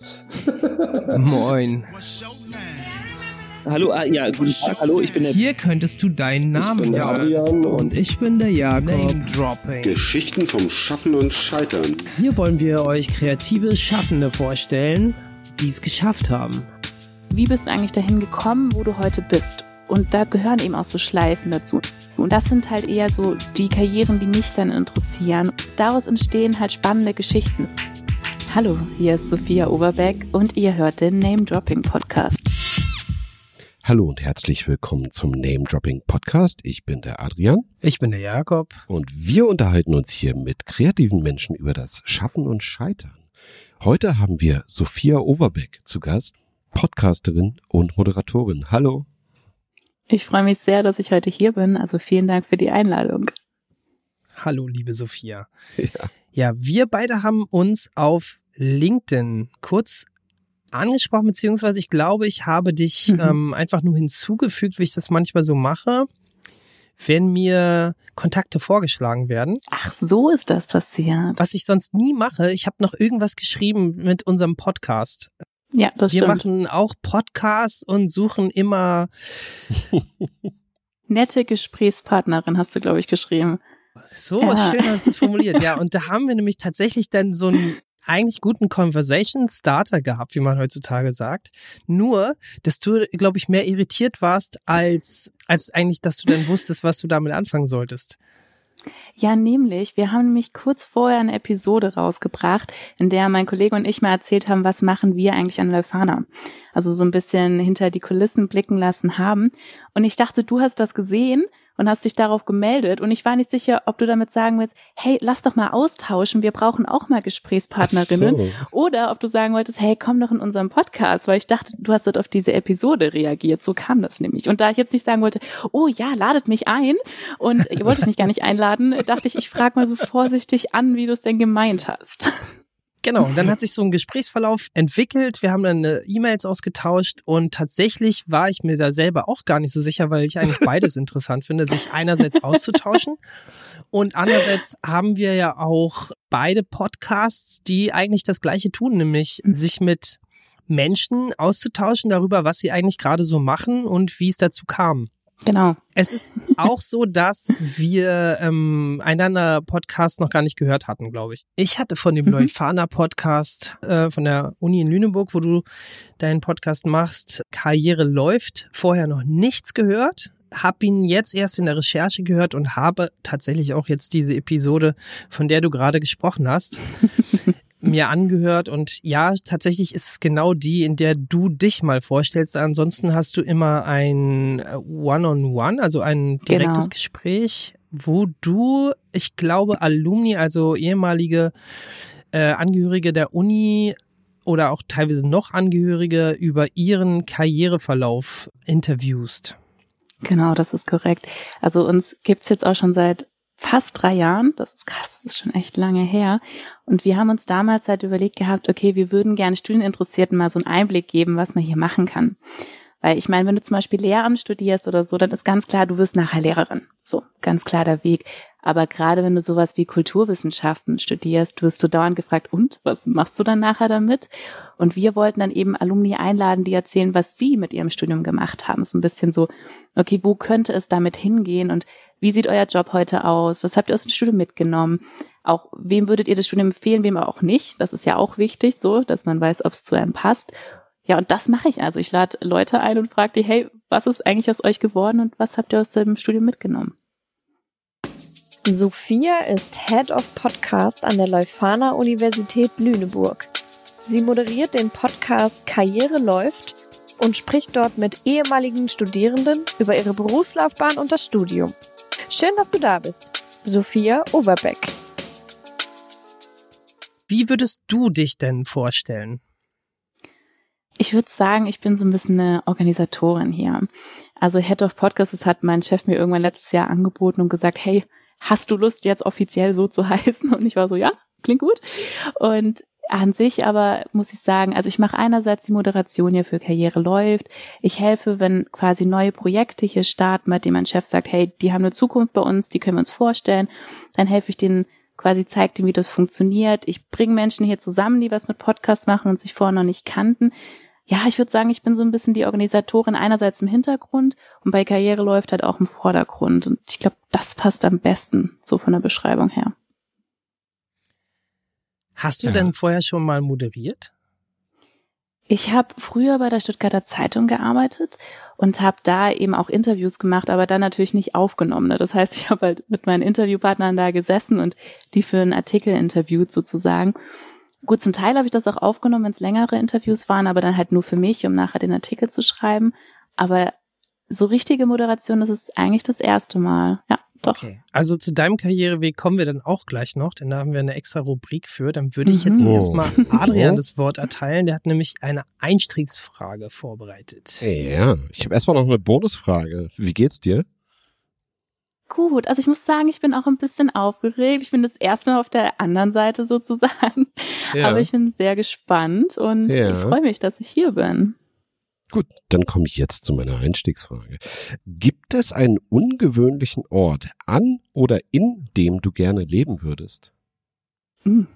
Moin. Hallo, ah, ja, guten Tag, hallo, ich bin der... Hier könntest du deinen Namen Ich bin der Adrian und ich bin der Jakob. Dropping. Geschichten vom Schaffen und Scheitern. Hier wollen wir euch kreative Schaffende vorstellen, die es geschafft haben. Wie bist du eigentlich dahin gekommen, wo du heute bist? Und da gehören eben auch so Schleifen dazu. Und das sind halt eher so die Karrieren, die mich dann interessieren. Daraus entstehen halt spannende Geschichten. Hallo, hier ist Sophia Oberbeck und ihr hört den Name Dropping Podcast. Hallo und herzlich willkommen zum Name Dropping Podcast. Ich bin der Adrian. Ich bin der Jakob. Und wir unterhalten uns hier mit kreativen Menschen über das Schaffen und Scheitern. Heute haben wir Sophia Overbeck zu Gast, Podcasterin und Moderatorin. Hallo. Ich freue mich sehr, dass ich heute hier bin. Also vielen Dank für die Einladung. Hallo, liebe Sophia. Ja, ja wir beide haben uns auf LinkedIn kurz angesprochen, beziehungsweise ich glaube, ich habe dich mhm. ähm, einfach nur hinzugefügt, wie ich das manchmal so mache, wenn mir Kontakte vorgeschlagen werden. Ach, so ist das passiert. Was ich sonst nie mache. Ich habe noch irgendwas geschrieben mit unserem Podcast. Ja, das Wir stimmt. Wir machen auch Podcasts und suchen immer nette Gesprächspartnerin, hast du, glaube ich, geschrieben. So ja. schön habe ich das formuliert. Ja, und da haben wir nämlich tatsächlich dann so einen eigentlich guten Conversation Starter gehabt, wie man heutzutage sagt. Nur, dass du, glaube ich, mehr irritiert warst, als, als eigentlich, dass du dann wusstest, was du damit anfangen solltest. Ja, nämlich, wir haben nämlich kurz vorher eine Episode rausgebracht, in der mein Kollege und ich mal erzählt haben, was machen wir eigentlich an Leuphana. Also so ein bisschen hinter die Kulissen blicken lassen haben. Und ich dachte, du hast das gesehen und hast dich darauf gemeldet. Und ich war nicht sicher, ob du damit sagen willst, hey, lass doch mal austauschen, wir brauchen auch mal Gesprächspartnerinnen. So. Oder ob du sagen wolltest, hey, komm doch in unseren Podcast, weil ich dachte, du hast dort auf diese Episode reagiert. So kam das nämlich. Und da ich jetzt nicht sagen wollte, oh ja, ladet mich ein und ihr wolltet mich gar nicht einladen, dachte ich, ich frage mal so vorsichtig an, wie du es denn gemeint hast. Genau, und dann hat sich so ein Gesprächsverlauf entwickelt. Wir haben dann E-Mails ausgetauscht und tatsächlich war ich mir da selber auch gar nicht so sicher, weil ich eigentlich beides interessant finde, sich einerseits auszutauschen und andererseits haben wir ja auch beide Podcasts, die eigentlich das gleiche tun, nämlich mhm. sich mit Menschen auszutauschen darüber, was sie eigentlich gerade so machen und wie es dazu kam. Genau. Es ist auch so, dass wir ähm, einander Podcast noch gar nicht gehört hatten, glaube ich. Ich hatte von dem mhm. Leuphana Podcast äh, von der Uni in Lüneburg, wo du deinen Podcast machst, Karriere läuft, vorher noch nichts gehört. Hab ihn jetzt erst in der Recherche gehört und habe tatsächlich auch jetzt diese Episode, von der du gerade gesprochen hast, mir angehört und ja, tatsächlich ist es genau die, in der du dich mal vorstellst. Ansonsten hast du immer ein äh, One-on-One, -on -One, also ein direktes genau. Gespräch, wo du, ich glaube, Alumni, also ehemalige äh, Angehörige der Uni oder auch teilweise noch Angehörige über ihren Karriereverlauf interviewst. Genau, das ist korrekt. Also uns gibt's jetzt auch schon seit fast drei Jahren. Das ist krass, das ist schon echt lange her. Und wir haben uns damals halt überlegt gehabt, okay, wir würden gerne Studieninteressierten mal so einen Einblick geben, was man hier machen kann. Weil ich meine, wenn du zum Beispiel Lehramt studierst oder so, dann ist ganz klar, du wirst nachher Lehrerin. So, ganz klar der Weg. Aber gerade wenn du sowas wie Kulturwissenschaften studierst, wirst du dauernd gefragt, und was machst du dann nachher damit? Und wir wollten dann eben Alumni einladen, die erzählen, was sie mit ihrem Studium gemacht haben. So ein bisschen so, okay, wo könnte es damit hingehen und wie sieht euer Job heute aus? Was habt ihr aus dem Studium mitgenommen? Auch wem würdet ihr das Studium empfehlen, wem auch nicht? Das ist ja auch wichtig, so, dass man weiß, ob es zu einem passt. Ja, und das mache ich. Also ich lade Leute ein und frage die, hey, was ist eigentlich aus euch geworden und was habt ihr aus dem Studium mitgenommen? Sophia ist Head of Podcast an der Leuphana Universität Lüneburg. Sie moderiert den Podcast Karriere läuft und spricht dort mit ehemaligen Studierenden über ihre Berufslaufbahn und das Studium. Schön, dass du da bist. Sophia Overbeck. Wie würdest du dich denn vorstellen? Ich würde sagen, ich bin so ein bisschen eine Organisatorin hier. Also Head of Podcasts das hat mein Chef mir irgendwann letztes Jahr angeboten und gesagt, hey, hast du Lust, jetzt offiziell so zu heißen? Und ich war so, ja, klingt gut. Und an sich aber muss ich sagen, also ich mache einerseits die Moderation hier für Karriere läuft. Ich helfe, wenn quasi neue Projekte hier starten, bei denen mein Chef sagt, hey, die haben eine Zukunft bei uns, die können wir uns vorstellen. Dann helfe ich denen quasi zeigt ihm, wie das funktioniert. Ich bringe Menschen hier zusammen, die was mit Podcasts machen und sich vorher noch nicht kannten. Ja, ich würde sagen, ich bin so ein bisschen die Organisatorin einerseits im Hintergrund und bei Karriere läuft halt auch im Vordergrund. Und ich glaube, das passt am besten, so von der Beschreibung her. Hast du ja. denn vorher schon mal moderiert? Ich habe früher bei der Stuttgarter Zeitung gearbeitet und habe da eben auch Interviews gemacht, aber dann natürlich nicht aufgenommen. Ne? Das heißt, ich habe halt mit meinen Interviewpartnern da gesessen und die für einen Artikel interviewt sozusagen. Gut, zum Teil habe ich das auch aufgenommen, wenn es längere Interviews waren, aber dann halt nur für mich, um nachher den Artikel zu schreiben. Aber so richtige Moderation, das ist eigentlich das erste Mal. Ja. Doch. Okay. Also zu deinem Karriereweg kommen wir dann auch gleich noch, denn da haben wir eine extra Rubrik für. Dann würde ich jetzt mhm. erstmal Adrian das Wort erteilen. Der hat nämlich eine Einstiegsfrage vorbereitet. Ja, ich habe erstmal noch eine Bonusfrage. Wie geht's dir? Gut, also ich muss sagen, ich bin auch ein bisschen aufgeregt. Ich bin das erste Mal auf der anderen Seite sozusagen. Ja. Aber ich bin sehr gespannt und ja. ich freue mich, dass ich hier bin. Gut, dann komme ich jetzt zu meiner Einstiegsfrage. Gibt es einen ungewöhnlichen Ort an oder in dem du gerne leben würdest? Hm.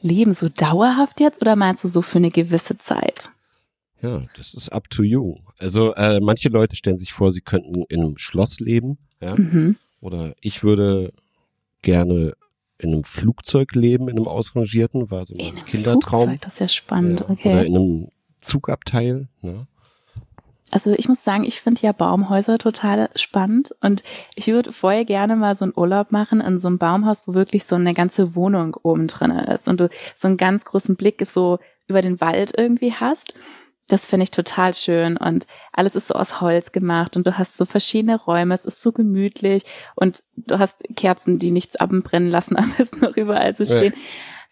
Leben so dauerhaft jetzt oder meinst du so für eine gewisse Zeit? Ja, das ist up to you. Also äh, manche Leute stellen sich vor, sie könnten in einem Schloss leben, ja. Mhm. Oder ich würde gerne in einem Flugzeug leben, in einem ausrangierten, war so ein Kindertraum. Flugzeug, das ist ja spannend, ja. okay. Oder in einem Zugabteil. Ne? Also ich muss sagen, ich finde ja Baumhäuser total spannend und ich würde vorher gerne mal so einen Urlaub machen in so einem Baumhaus, wo wirklich so eine ganze Wohnung oben drin ist und du so einen ganz großen Blick so über den Wald irgendwie hast. Das finde ich total schön und alles ist so aus Holz gemacht und du hast so verschiedene Räume, es ist so gemütlich und du hast Kerzen, die nichts abbrennen lassen, am besten noch überall so stehen. Ja.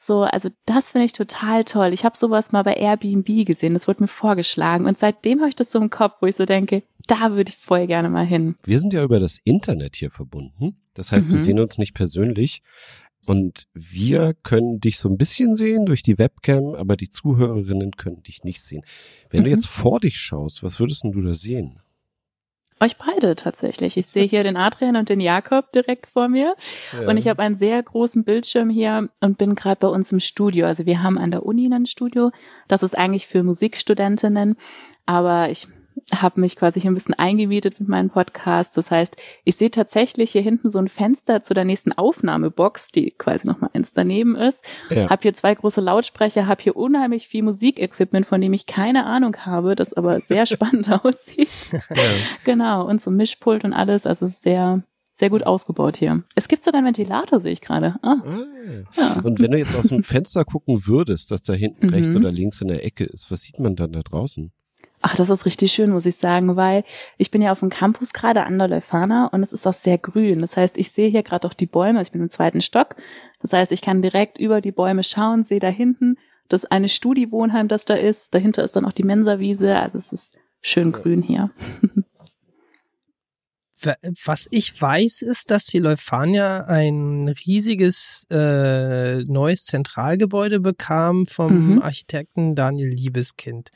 So, also das finde ich total toll. Ich habe sowas mal bei Airbnb gesehen, das wurde mir vorgeschlagen und seitdem habe ich das so im Kopf, wo ich so denke, da würde ich voll gerne mal hin. Wir sind ja über das Internet hier verbunden. Das heißt, mhm. wir sehen uns nicht persönlich. Und wir können dich so ein bisschen sehen durch die Webcam, aber die Zuhörerinnen können dich nicht sehen. Wenn mhm. du jetzt vor dich schaust, was würdest du da sehen? Euch beide tatsächlich. Ich sehe hier den Adrian und den Jakob direkt vor mir. Ja. Und ich habe einen sehr großen Bildschirm hier und bin gerade bei uns im Studio. Also wir haben an der Uni ein Studio. Das ist eigentlich für Musikstudentinnen. Aber ich habe mich quasi hier ein bisschen eingemietet mit meinem Podcast. Das heißt, ich sehe tatsächlich hier hinten so ein Fenster zu der nächsten Aufnahmebox, die quasi noch mal eins daneben ist. Ja. Habe hier zwei große Lautsprecher, habe hier unheimlich viel Musikequipment, von dem ich keine Ahnung habe, das aber sehr spannend aussieht. Ja. Genau, und so Mischpult und alles, also sehr sehr gut ausgebaut hier. Es gibt sogar einen Ventilator, sehe ich gerade. Ah. ah. Ja. Und wenn du jetzt aus dem Fenster gucken würdest, dass da hinten mhm. rechts oder links in der Ecke ist, was sieht man dann da draußen? Ach, das ist richtig schön, muss ich sagen, weil ich bin ja auf dem Campus gerade an der Leuphana und es ist auch sehr grün. Das heißt, ich sehe hier gerade auch die Bäume. Ich bin im zweiten Stock. Das heißt, ich kann direkt über die Bäume schauen, sehe da hinten das eine Studi-Wohnheim, das da ist. Dahinter ist dann auch die Mensawiese. Also es ist schön grün hier. was ich weiß, ist, dass die Leuphania ein riesiges äh, neues Zentralgebäude bekam vom mhm. Architekten Daniel Liebeskind.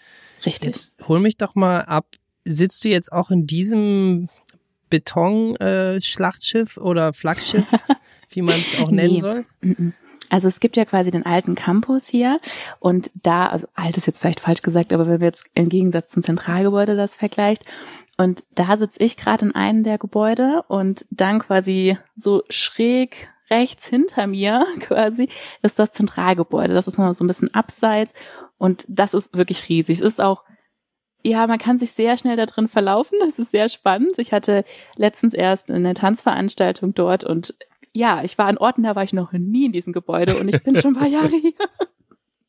Richtig. Jetzt hol mich doch mal ab. Sitzt du jetzt auch in diesem Beton-Schlachtschiff äh, oder Flaggschiff, wie man es auch nennen nee. soll? Mhm. Also es gibt ja quasi den alten Campus hier und da, also alt ist jetzt vielleicht falsch gesagt, aber wenn wir jetzt im Gegensatz zum Zentralgebäude das vergleicht, und da sitze ich gerade in einem der Gebäude und dann quasi so schräg rechts hinter mir quasi ist das Zentralgebäude. Das ist noch so ein bisschen abseits und das ist wirklich riesig. Es ist auch ja, man kann sich sehr schnell da drin verlaufen. Das ist sehr spannend. Ich hatte letztens erst eine Tanzveranstaltung dort und ja, ich war an Orten, da war ich noch nie in diesem Gebäude und ich bin schon ein paar Jahre hier.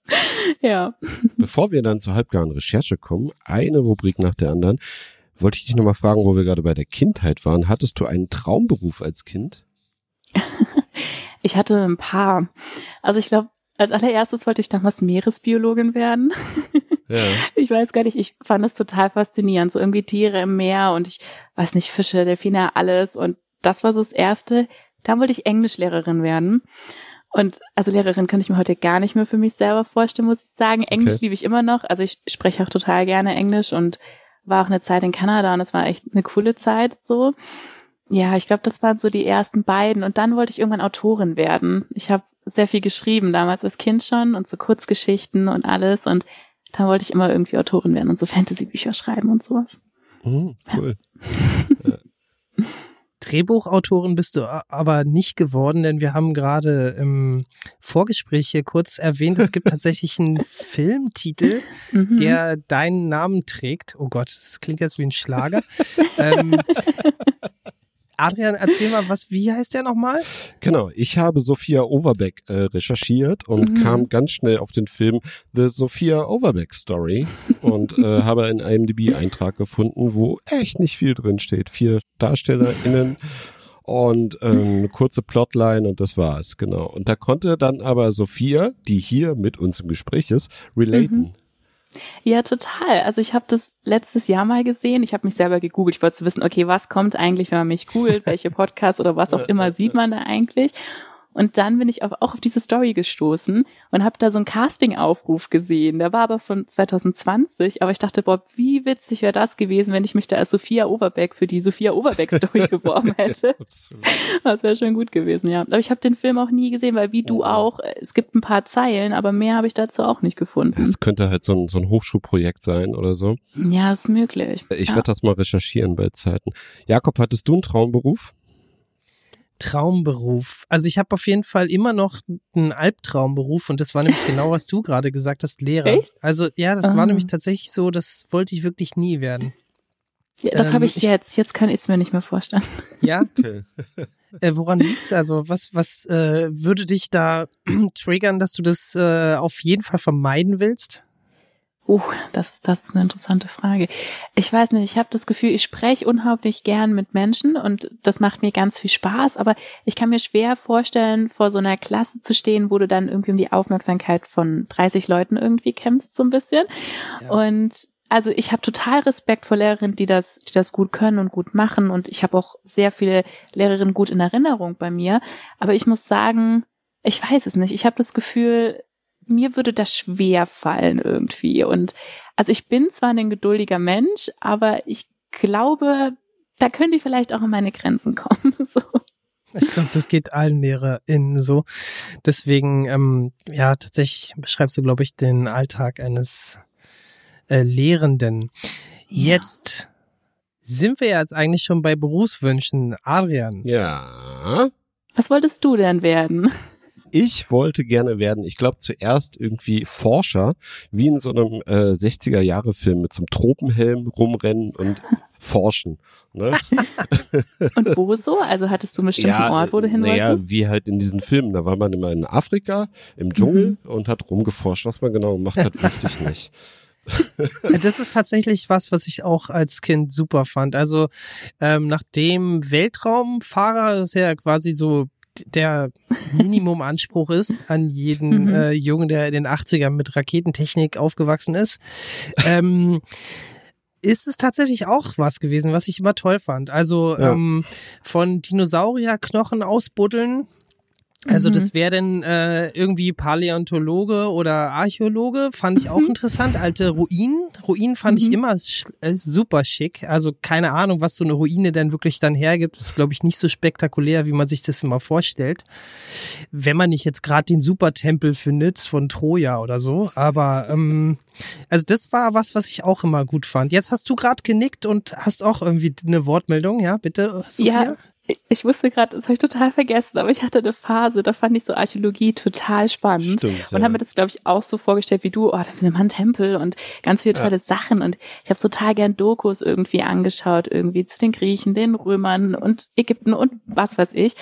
ja. Bevor wir dann zur halbgaren Recherche kommen, eine Rubrik nach der anderen wollte ich dich nochmal fragen, wo wir gerade bei der Kindheit waren. Hattest du einen Traumberuf als Kind? ich hatte ein paar. Also ich glaube, als allererstes wollte ich damals Meeresbiologin werden. Ja. Ich weiß gar nicht, ich fand es total faszinierend. So irgendwie Tiere im Meer und ich weiß nicht, Fische, Delfine, alles. Und das war so das Erste. Dann wollte ich Englischlehrerin werden. Und also Lehrerin kann ich mir heute gar nicht mehr für mich selber vorstellen, muss ich sagen. Englisch okay. liebe ich immer noch. Also ich spreche auch total gerne Englisch und war auch eine Zeit in Kanada und es war echt eine coole Zeit so. Ja, ich glaube, das waren so die ersten beiden. Und dann wollte ich irgendwann Autorin werden. Ich habe sehr viel geschrieben, damals als Kind schon und so Kurzgeschichten und alles. Und dann wollte ich immer irgendwie Autorin werden und so Fantasy-Bücher schreiben und sowas. Mhm, cool. Ja. Drehbuchautorin bist du aber nicht geworden, denn wir haben gerade im Vorgespräch hier kurz erwähnt, es gibt tatsächlich einen Filmtitel, mhm. der deinen Namen trägt. Oh Gott, das klingt jetzt wie ein Schlager. ähm, Adrian, erzähl mal, was, wie heißt der nochmal? Genau, ich habe Sophia Overbeck äh, recherchiert und mhm. kam ganz schnell auf den Film The Sophia Overbeck Story und äh, habe einen IMDb-Eintrag gefunden, wo echt nicht viel drin steht. Vier DarstellerInnen und ähm, eine kurze Plotline und das war's, genau. Und da konnte dann aber Sophia, die hier mit uns im Gespräch ist, relaten. Mhm. Ja, total. Also ich habe das letztes Jahr mal gesehen. Ich habe mich selber gegoogelt. Ich wollte wissen, okay, was kommt eigentlich, wenn man mich googelt? Welche Podcasts oder was auch immer sieht man da eigentlich? Und dann bin ich auf, auch auf diese Story gestoßen und habe da so einen Casting-Aufruf gesehen. Der war aber von 2020, aber ich dachte, boah, wie witzig wäre das gewesen, wenn ich mich da als Sophia Overbeck für die Sophia Overbeck-Story beworben hätte. das wäre schon gut gewesen, ja. Aber ich habe den Film auch nie gesehen, weil wie du oh. auch, es gibt ein paar Zeilen, aber mehr habe ich dazu auch nicht gefunden. Es könnte halt so ein, so ein Hochschulprojekt sein oder so. Ja, ist möglich. Ich ja. werde das mal recherchieren bei Zeiten. Jakob, hattest du einen Traumberuf? Traumberuf. Also ich habe auf jeden Fall immer noch einen Albtraumberuf und das war nämlich genau, was du gerade gesagt hast, Lehrer. Echt? Also ja, das ah. war nämlich tatsächlich so, das wollte ich wirklich nie werden. Ja, das ähm, habe ich jetzt. Jetzt kann ich es mir nicht mehr vorstellen. Ja? Okay. äh, woran liegt's? Also was, was äh, würde dich da triggern, dass du das äh, auf jeden Fall vermeiden willst? Uh, das, das ist eine interessante Frage. Ich weiß nicht, ich habe das Gefühl, ich spreche unheimlich gern mit Menschen und das macht mir ganz viel Spaß, aber ich kann mir schwer vorstellen, vor so einer Klasse zu stehen, wo du dann irgendwie um die Aufmerksamkeit von 30 Leuten irgendwie kämpfst, so ein bisschen. Ja. Und also ich habe total Respekt vor Lehrerinnen, die das, die das gut können und gut machen. Und ich habe auch sehr viele Lehrerinnen gut in Erinnerung bei mir. Aber ich muss sagen, ich weiß es nicht. Ich habe das Gefühl, mir würde das schwer fallen irgendwie. Und also ich bin zwar ein geduldiger Mensch, aber ich glaube, da können die vielleicht auch an meine Grenzen kommen. So. Ich glaube, das geht allen LehrerInnen so. Deswegen, ähm, ja, tatsächlich beschreibst du, glaube ich, den Alltag eines äh, Lehrenden. Ja. Jetzt sind wir jetzt eigentlich schon bei Berufswünschen. Adrian. Ja. Was wolltest du denn werden? Ich wollte gerne werden, ich glaube zuerst irgendwie Forscher, wie in so einem äh, 60er-Jahre-Film mit so einem Tropenhelm rumrennen und forschen. Ne? und wo so? Also hattest du einen bestimmten ja, Ort, wo du hin naja, wolltest? wie halt in diesen Filmen. Da war man immer in Afrika, im Dschungel mhm. und hat rumgeforscht. Was man genau gemacht hat, wusste ich nicht. das ist tatsächlich was, was ich auch als Kind super fand. Also ähm, nachdem Weltraumfahrer ist ja quasi so der Minimumanspruch ist an jeden mhm. äh, Jungen, der in den 80ern mit Raketentechnik aufgewachsen ist. Ähm, ist es tatsächlich auch was gewesen, was ich immer toll fand. Also ja. ähm, von Dinosaurierknochen ausbuddeln also mhm. das wäre dann äh, irgendwie Paläontologe oder Archäologe, fand ich auch mhm. interessant. Alte Ruinen, Ruinen fand mhm. ich immer äh, super schick. Also keine Ahnung, was so eine Ruine denn wirklich dann hergibt. Das ist, glaube ich, nicht so spektakulär, wie man sich das immer vorstellt. Wenn man nicht jetzt gerade den Supertempel findet von Troja oder so. Aber ähm, also das war was, was ich auch immer gut fand. Jetzt hast du gerade genickt und hast auch irgendwie eine Wortmeldung, ja, bitte, Sophia? Ja, ich wusste gerade, das habe ich total vergessen, aber ich hatte eine Phase, da fand ich so Archäologie total spannend Stimmt, und ja. habe mir das, glaube ich, auch so vorgestellt wie du, oh, da findet man einen Tempel und ganz viele tolle ja. Sachen und ich habe total gern Dokus irgendwie angeschaut, irgendwie zu den Griechen, den Römern und Ägypten und was weiß ich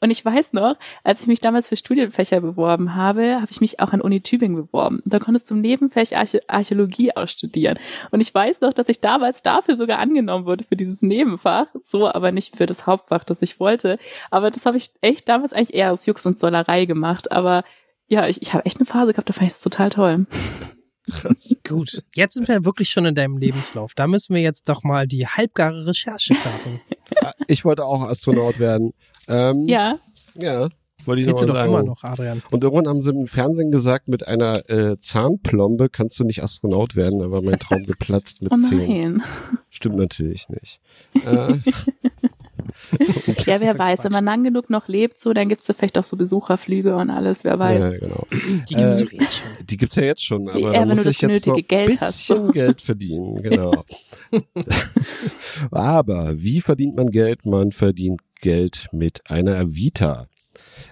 und ich weiß noch, als ich mich damals für Studienfächer beworben habe, habe ich mich auch an Uni Tübingen beworben. Da konntest du im Nebenfach Archä Archäologie ausstudieren. Und ich weiß noch, dass ich damals dafür sogar angenommen wurde für dieses Nebenfach, so aber nicht für das Hauptfach, das ich wollte. Aber das habe ich echt damals eigentlich eher aus Jux und Sollerei gemacht. Aber ja, ich, ich habe echt eine Phase gehabt, da fand ich das total toll. Krass. Gut, jetzt sind wir wirklich schon in deinem Lebenslauf. Da müssen wir jetzt doch mal die halbgare Recherche starten. Ich wollte auch Astronaut werden. Ähm, ja. Ja. Wollte ich noch du doch immer noch, Adrian. Und irgendwann haben sie im Fernsehen gesagt, mit einer äh, Zahnplombe kannst du nicht Astronaut werden, aber mein Traum geplatzt mit oh zehn. Stimmt natürlich nicht. äh, ja, wer weiß, wenn man lang genug noch lebt, so, dann gibt's da vielleicht auch so Besucherflüge und alles, wer weiß. Ja, genau. Die gibt's Äh, doch jetzt schon. Die gibt's ja jetzt schon, aber Ja, da wenn muss du ich das jetzt noch ein Geld hast, bisschen so. Geld verdienen, genau. aber wie verdient man Geld? Man verdient Geld mit einer Vita.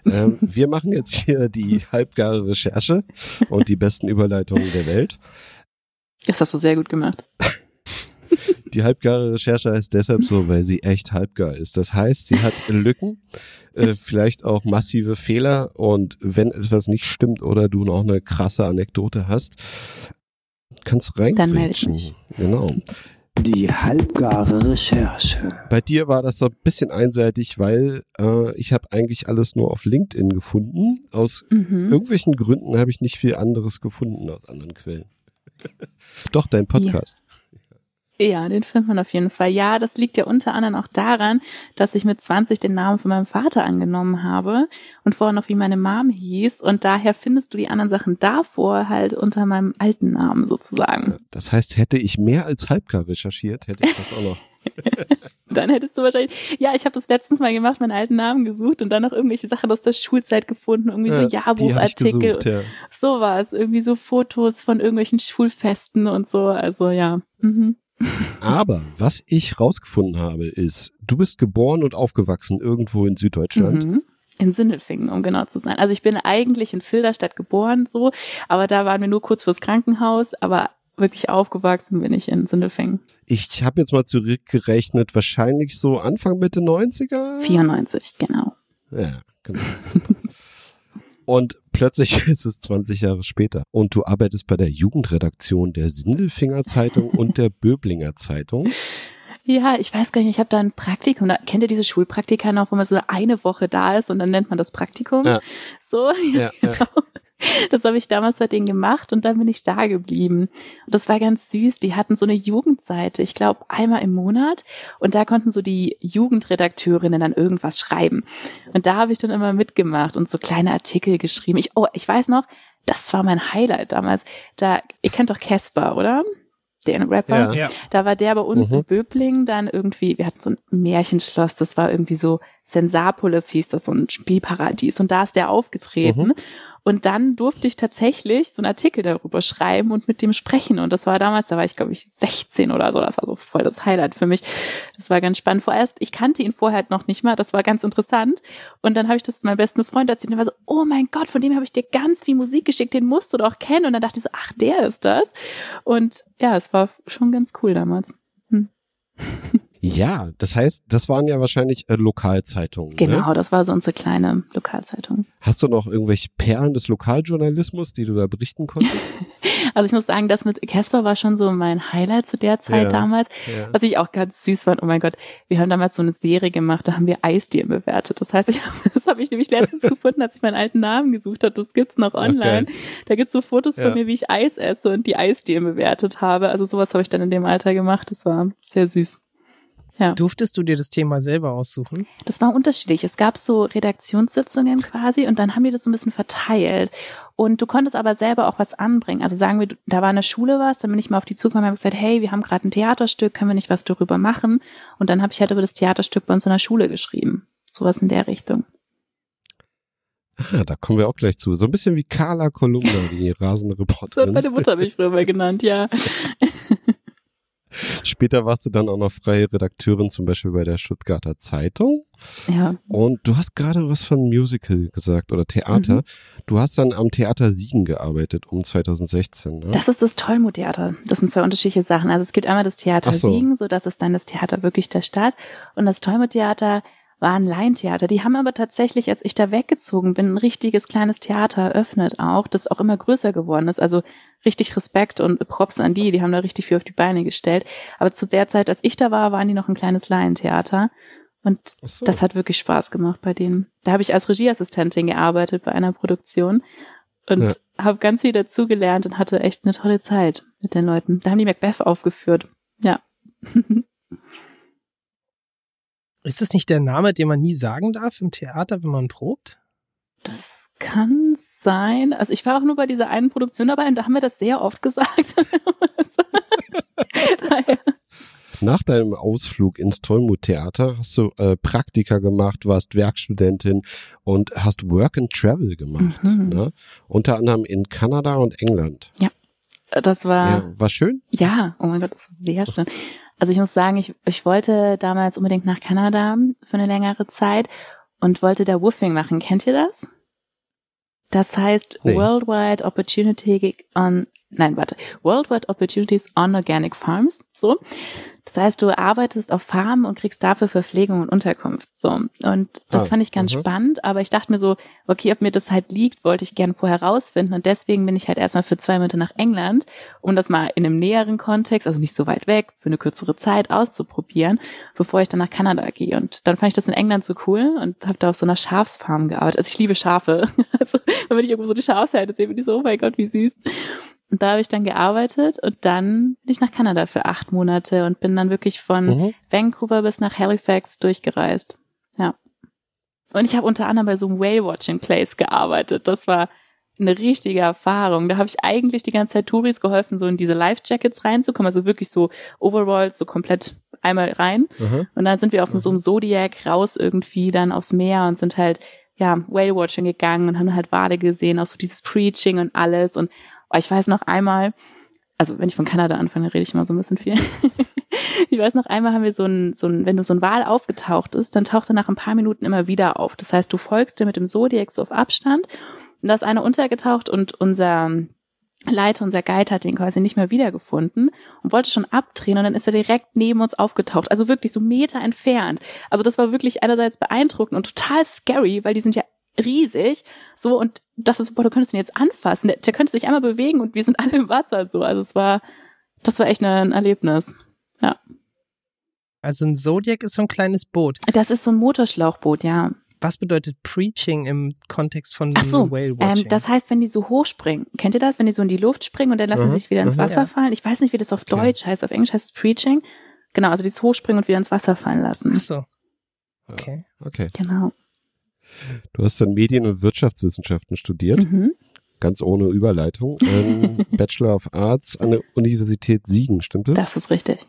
Ähm, wir machen jetzt hier die halbgare Recherche und die besten Überleitungen der Welt. Das hast du sehr gut gemacht. Die halbgare Recherche heißt deshalb so, weil sie echt halbgar ist. Das heißt, sie hat Lücken, äh, vielleicht auch massive Fehler und wenn etwas nicht stimmt oder du noch eine krasse Anekdote hast, kannst du Dann melde ich reingrätschen. mich. Genau. Die halbgare Recherche. Bei dir war das so ein bisschen einseitig, weil äh, ich habe eigentlich alles nur auf LinkedIn gefunden. Aus Mhm. irgendwelchen Gründen habe ich nicht viel anderes gefunden aus anderen Quellen. Doch, dein Podcast. Ja, den findet man auf jeden Fall. Ja, das liegt ja unter anderem auch daran, dass ich mit 20 den Namen von meinem Vater angenommen habe und vorher noch wie meine Mom hieß. Und daher findest du die anderen Sachen davor halt unter meinem alten Namen sozusagen. Das heißt, hätte ich mehr als halbgar recherchiert, hätte ich das auch noch. Dann hättest du wahrscheinlich, ja, ich habe das letztens mal gemacht, meinen alten Namen gesucht und dann noch irgendwelche Sachen aus der Schulzeit gefunden, irgendwie so Ja, Jahrbuchartikel, gesucht, ja. sowas, irgendwie so Fotos von irgendwelchen Schulfesten und so. Also ja. Mhm. Aber was ich rausgefunden habe, ist, du bist geboren und aufgewachsen irgendwo in Süddeutschland. Mhm. In Sindelfingen, um genau zu sein. Also ich bin eigentlich in Filderstadt geboren, so, aber da waren wir nur kurz fürs Krankenhaus, aber wirklich aufgewachsen bin ich in Sindelfingen. Ich habe jetzt mal zurückgerechnet, wahrscheinlich so Anfang Mitte 90er. 94, genau. Ja, genau. Super. Und plötzlich ist es 20 Jahre später. Und du arbeitest bei der Jugendredaktion der Sindelfinger Zeitung und der Böblinger Zeitung. Ja, ich weiß gar nicht, ich habe da ein Praktikum. Da, kennt ihr diese Schulpraktika noch, wo man so eine Woche da ist und dann nennt man das Praktikum? Ja. So, Ja, ja. genau. Das habe ich damals bei denen gemacht und dann bin ich da geblieben. Und das war ganz süß. Die hatten so eine Jugendseite, ich glaube einmal im Monat. Und da konnten so die Jugendredakteurinnen dann irgendwas schreiben. Und da habe ich dann immer mitgemacht und so kleine Artikel geschrieben. Ich, oh, ich weiß noch, das war mein Highlight damals. Da, ihr kennt doch Casper, oder? Den Rapper. Ja. Ja. Da war der bei uns Mhm. in Böbling dann irgendwie, wir hatten so ein Märchenschloss, das war irgendwie so Sensapolis hieß das, so ein Spielparadies. Und da ist der aufgetreten. Mhm. Und dann durfte ich tatsächlich so einen Artikel darüber schreiben und mit dem sprechen. Und das war damals, da war ich, glaube ich, 16 oder so. Das war so voll das Highlight für mich. Das war ganz spannend. Vorerst, ich kannte ihn vorher halt noch nicht mal. Das war ganz interessant. Und dann habe ich das meinem besten Freund erzählt. Und er war so, oh mein Gott, von dem habe ich dir ganz viel Musik geschickt. Den musst du doch kennen. Und dann dachte ich so, ach, der ist das. Und ja, es war schon ganz cool damals. Ja, das heißt, das waren ja wahrscheinlich äh, Lokalzeitungen. Genau, Ne? das war so unsere kleine Lokalzeitung. Hast du noch irgendwelche Perlen des Lokaljournalismus, die du da berichten konntest? Also ich muss sagen, das mit Casper war schon so mein Highlight zu der Zeit Ja. damals. ja. Was ich auch ganz süß fand, oh mein Gott, wir haben damals so eine Serie gemacht, da haben wir Eisdielen bewertet. Das heißt, ich, das habe ich nämlich letztens gefunden, als ich meinen alten Namen gesucht habe. Das gibt's noch online. geil. da gibt's so Fotos Ja. von mir, wie ich Eis esse und die Eisdielen bewertet habe. Also sowas habe ich dann in dem Alter gemacht. Das war sehr süß. Durftest du dir das Thema selber aussuchen? Das war unterschiedlich. Es gab so Redaktionssitzungen quasi und dann haben die das so ein bisschen verteilt. Und du konntest aber selber auch was anbringen. Also sagen wir, du- da war in der Schule was, dann bin ich mal auf die zugekommen und habe gesagt, hey, wir haben gerade ein Theaterstück, können wir nicht was darüber machen? Und dann habe ich halt über das Theaterstück bei uns in der Schule geschrieben. Sowas in der Richtung. Ah, da kommen wir auch gleich zu. So ein bisschen wie Carla Kolumna, die rasende So hat Reporterin. meine Mutter mich früher mal genannt, ja. Später warst du dann auch noch freie Redakteurin, zum Beispiel bei der Stuttgarter Zeitung. Ja, Und du hast gerade was von Musical gesagt oder Theater. Mhm. Du hast dann am Theater Siegen gearbeitet um 2016. Ne? das ist das Tollmut-Theater. Das sind zwei unterschiedliche Sachen. Also es gibt einmal das Theater so. Siegen, so das ist dann das Theater wirklich der Stadt. Und das Tollmut-Theater war ein Laientheater. Die haben aber tatsächlich, als ich da weggezogen bin, ein richtiges kleines Theater eröffnet auch, das auch immer größer geworden ist. Also richtig Respekt und Props an die, die haben da richtig viel auf die Beine gestellt. Aber zu der Zeit, als ich da war, waren die noch ein kleines Laientheater. Und so. das hat wirklich Spaß gemacht bei denen. Da habe ich als Regieassistentin gearbeitet bei einer Produktion und Ja. habe ganz viel dazugelernt und hatte echt eine tolle Zeit mit den Leuten. Da haben die Macbeth aufgeführt. Ja. Ist das nicht der Name, den man nie sagen darf im Theater, wenn man probt? Das kann sein. Also ich war auch nur bei dieser einen Produktion dabei und da haben wir das sehr oft gesagt. Nach deinem Ausflug ins Tollmut-Theater hast du äh, Praktika gemacht, warst Werkstudentin und hast Work and Travel gemacht. Mhm. Ne? Unter anderem in Kanada und England. Das war, Ja, war schön? ja, oh mein Gott, das war sehr schön. Also ich muss sagen, ich, ich wollte damals unbedingt nach Kanada für eine längere Zeit und wollte da Woofing machen. Kennt ihr das? Das heißt Nee. Worldwide Opportunity on, nein, warte, Worldwide Opportunities on Organic Farms, so. Das heißt, du arbeitest auf Farmen und kriegst dafür Verpflegung und Unterkunft, so. Und das Ah, fand ich ganz mhm. spannend, aber ich dachte mir so, okay, ob mir das halt liegt, wollte ich gerne vorher rausfinden und deswegen bin ich halt erstmal für zwei Monate nach England, um das mal in einem näheren Kontext, also nicht so weit weg, für eine kürzere Zeit auszuprobieren, bevor ich dann nach Kanada gehe. Und dann fand ich das in England so cool und habe da auf so einer Schafsfarm gearbeitet. Also ich liebe Schafe. Also wenn ich irgendwo so die Schafsherde sehe, bin ich so, oh mein Gott, wie süß. Und da habe ich dann gearbeitet und dann bin ich nach Kanada für acht Monate und bin dann wirklich von Mhm. Vancouver bis nach Halifax durchgereist. Ja. Und ich habe unter anderem bei so einem Whale-Watching-Place gearbeitet. Das war eine richtige Erfahrung. Da habe ich eigentlich die ganze Zeit Touris geholfen, so in diese Life-Jackets reinzukommen. Also wirklich so Overalls, so komplett einmal rein. Mhm. Und dann sind wir auf so einem Zodiac raus irgendwie dann aufs Meer und sind halt, ja, Whale-Watching gegangen und haben halt Wale gesehen, auch so dieses Preaching und alles. Und oh, ich weiß noch einmal, also wenn ich von Kanada anfange, rede ich immer so ein bisschen viel. ich weiß noch einmal haben wir so ein, so ein, wenn du so ein Wal aufgetaucht ist, dann taucht er nach ein paar Minuten immer wieder auf. Das heißt, du folgst dir mit dem Zodiac so auf Abstand und da ist einer untergetaucht und unser Leiter, unser Guide hat ihn quasi nicht mehr wiedergefunden und wollte schon abdrehen und dann ist er direkt neben uns aufgetaucht, also wirklich so Meter entfernt. Also das war wirklich einerseits beeindruckend und total scary, weil die sind ja riesig, so und dachte so, boah, du könntest ihn jetzt anfassen, der, der könnte sich einmal bewegen und wir sind alle im Wasser, so. Also es war, das war echt ein Erlebnis. Also ein Zodiac ist so ein kleines Boot. Das ist so ein Motorschlauchboot, ja. Was bedeutet Preaching im Kontext von Ach so, Whale Watching? Ähm, das heißt, wenn die so hoch springen, kennt ihr das? Wenn die so in die Luft springen und dann lassen Mhm, sie sich wieder ins mhm. Wasser Ja. fallen. Ich weiß nicht, wie das auf Okay. Deutsch heißt. Auf Englisch heißt es Preaching. Genau, also dieses Hochspringen und wieder ins Wasser fallen lassen. Ach so. Okay. Okay. Genau. Du hast dann Medien- und Wirtschaftswissenschaften studiert, Mhm. ganz ohne Überleitung. Ähm, Bachelor of Arts an der Universität Siegen, stimmt das? Das ist richtig.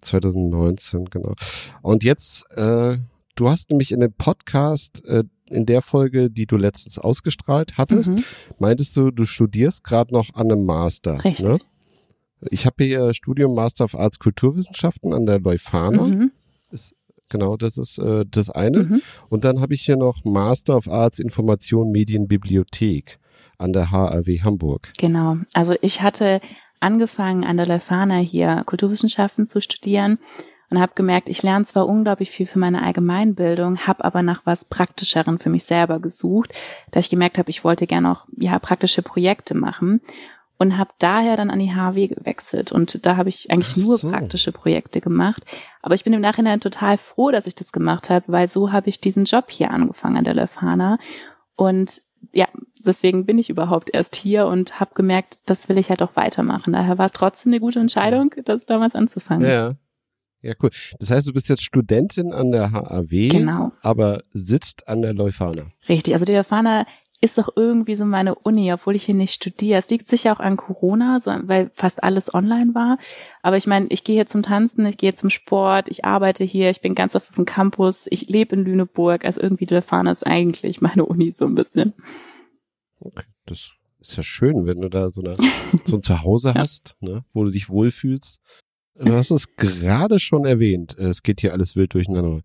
2019, genau. Und jetzt, äh, du hast nämlich in dem Podcast, äh, in der Folge, die du letztens ausgestrahlt hattest, Mhm. meintest du, du studierst gerade noch an einem Master. Richtig. Ne? Ich habe hier Studium Master of Arts Kulturwissenschaften an der Leuphana. Mhm. Genau, das ist äh, das eine. Mhm. Und dann habe ich hier noch Master of Arts Information Medien Bibliothek an der HAW Hamburg. Genau. Also ich hatte angefangen an der Leuphana hier Kulturwissenschaften zu studieren und habe gemerkt, ich lerne zwar unglaublich viel für meine Allgemeinbildung, habe aber nach was Praktischeren für mich selber gesucht, da ich gemerkt habe, ich wollte gerne auch ja praktische Projekte machen und habe daher dann an die HW gewechselt und da habe ich eigentlich Ach nur so. praktische Projekte gemacht, aber ich bin im Nachhinein total froh, dass ich das gemacht habe, weil so habe ich diesen Job hier angefangen an der Leuphana und ja, deswegen bin ich überhaupt erst hier und habe gemerkt, das will ich halt auch weitermachen. Daher war es trotzdem eine gute Entscheidung, das damals anzufangen. Ja. Ja, cool. Das heißt, du bist jetzt Studentin an der HAW, Genau, aber sitzt an der Leuphana. richtig. Also die Leuphana ist doch irgendwie so meine Uni, obwohl ich hier nicht studiere. Es liegt sicher auch an Corona, so, weil fast alles online war. Aber ich meine, ich gehe hier zum Tanzen, ich gehe zum Sport, ich arbeite hier, ich bin ganz oft auf dem Campus, ich lebe in Lüneburg. Also irgendwie die Leuphana ist eigentlich meine Uni so ein bisschen. Okay, das ist ja schön, wenn du da so, eine, so ein Zuhause Ja. hast, ne, wo du dich wohlfühlst. Du hast es gerade schon erwähnt. Es geht hier alles wild durcheinander.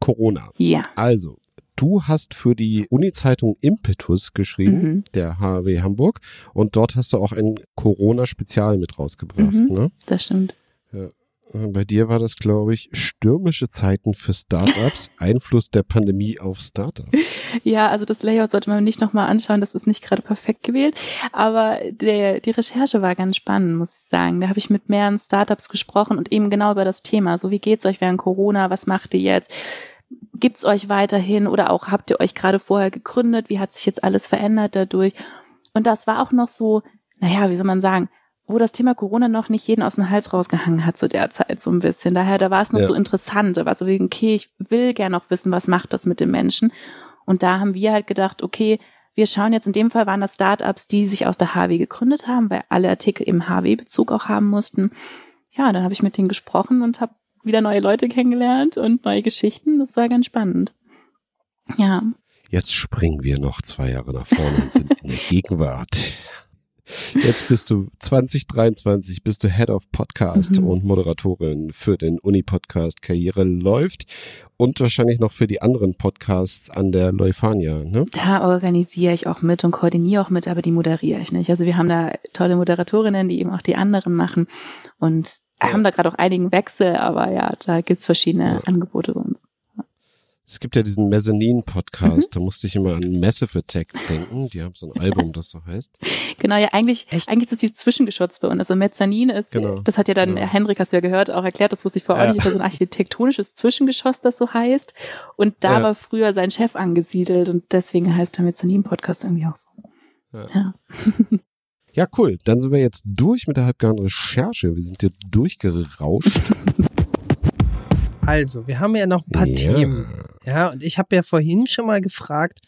Corona. Ja. Also, du hast für die Uni-Zeitung Impetus geschrieben, Mhm. der HW Hamburg, und dort hast du auch ein Corona-Spezial mit rausgebracht. Mhm. Ne? Das stimmt. Äh, Bei dir war das, glaube ich, stürmische Zeiten für Startups, Einfluss der Pandemie auf Startups. Ja, also das Layout sollte man nicht nochmal anschauen, das ist nicht gerade perfekt gewählt. Aber der, die Recherche war ganz spannend, muss ich sagen. Da habe ich mit mehreren Startups gesprochen und eben genau über das Thema. So, wie geht's euch während Corona? Was macht ihr jetzt? Gibt's euch weiterhin oder auch habt ihr euch gerade vorher gegründet? Wie hat sich jetzt alles verändert dadurch? Und das war auch noch so, naja, wie soll man sagen, wo das Thema Corona noch nicht jeden aus dem Hals rausgehangen hat zu der Zeit so ein bisschen. Daher, da war es noch Ja. so interessant. Da war so wegen, okay, ich will gerne auch wissen, was macht das mit den Menschen. Und da haben wir halt gedacht, okay, wir schauen jetzt, in dem Fall waren das Startups, die sich aus der HW gegründet haben, weil alle Artikel im HW-Bezug auch haben mussten. Ja, dann habe ich mit denen gesprochen und habe wieder neue Leute kennengelernt und neue Geschichten. Das war ganz spannend. Ja. Jetzt springen wir noch zwei Jahre nach vorne und sind in der Gegenwart. Jetzt bist du 2023, bist du Head of Podcast Mhm. und Moderatorin für den Uni-Podcast Karriere läuft und wahrscheinlich noch für die anderen Podcasts an der Leufania, ne? Da organisiere ich auch mit und koordiniere auch mit, aber die moderiere ich nicht. Also wir haben da tolle Moderatorinnen, die eben auch die anderen machen und Ja. haben da gerade auch einigen Wechsel, aber ja, da gibt's verschiedene Ja. Angebote bei uns. Es gibt ja diesen Mezzanine-Podcast, da musste ich immer an Massive Attack denken. Die haben so ein Album, das so heißt. Genau, ja, eigentlich, Echt? eigentlich ist das die Zwischengeschütz bei uns. Also Mezzanin ist, Genau. das hat ja dann, Genau. Henrik hast du ja gehört, auch erklärt, das wusste ich vorher Ja. auch nicht, ist ja so ein architektonisches Zwischengeschoss, das so heißt. Und da Ja. war früher sein Chef angesiedelt und deswegen heißt der Mezzanin-Podcast irgendwie auch so. Ja. Ja. Ja, cool. Dann sind wir jetzt durch mit der halbgaren Recherche. Wir sind hier durchgerauscht. Also, wir haben ja noch ein paar Ja. Themen. Ja, und ich habe ja vorhin schon mal gefragt,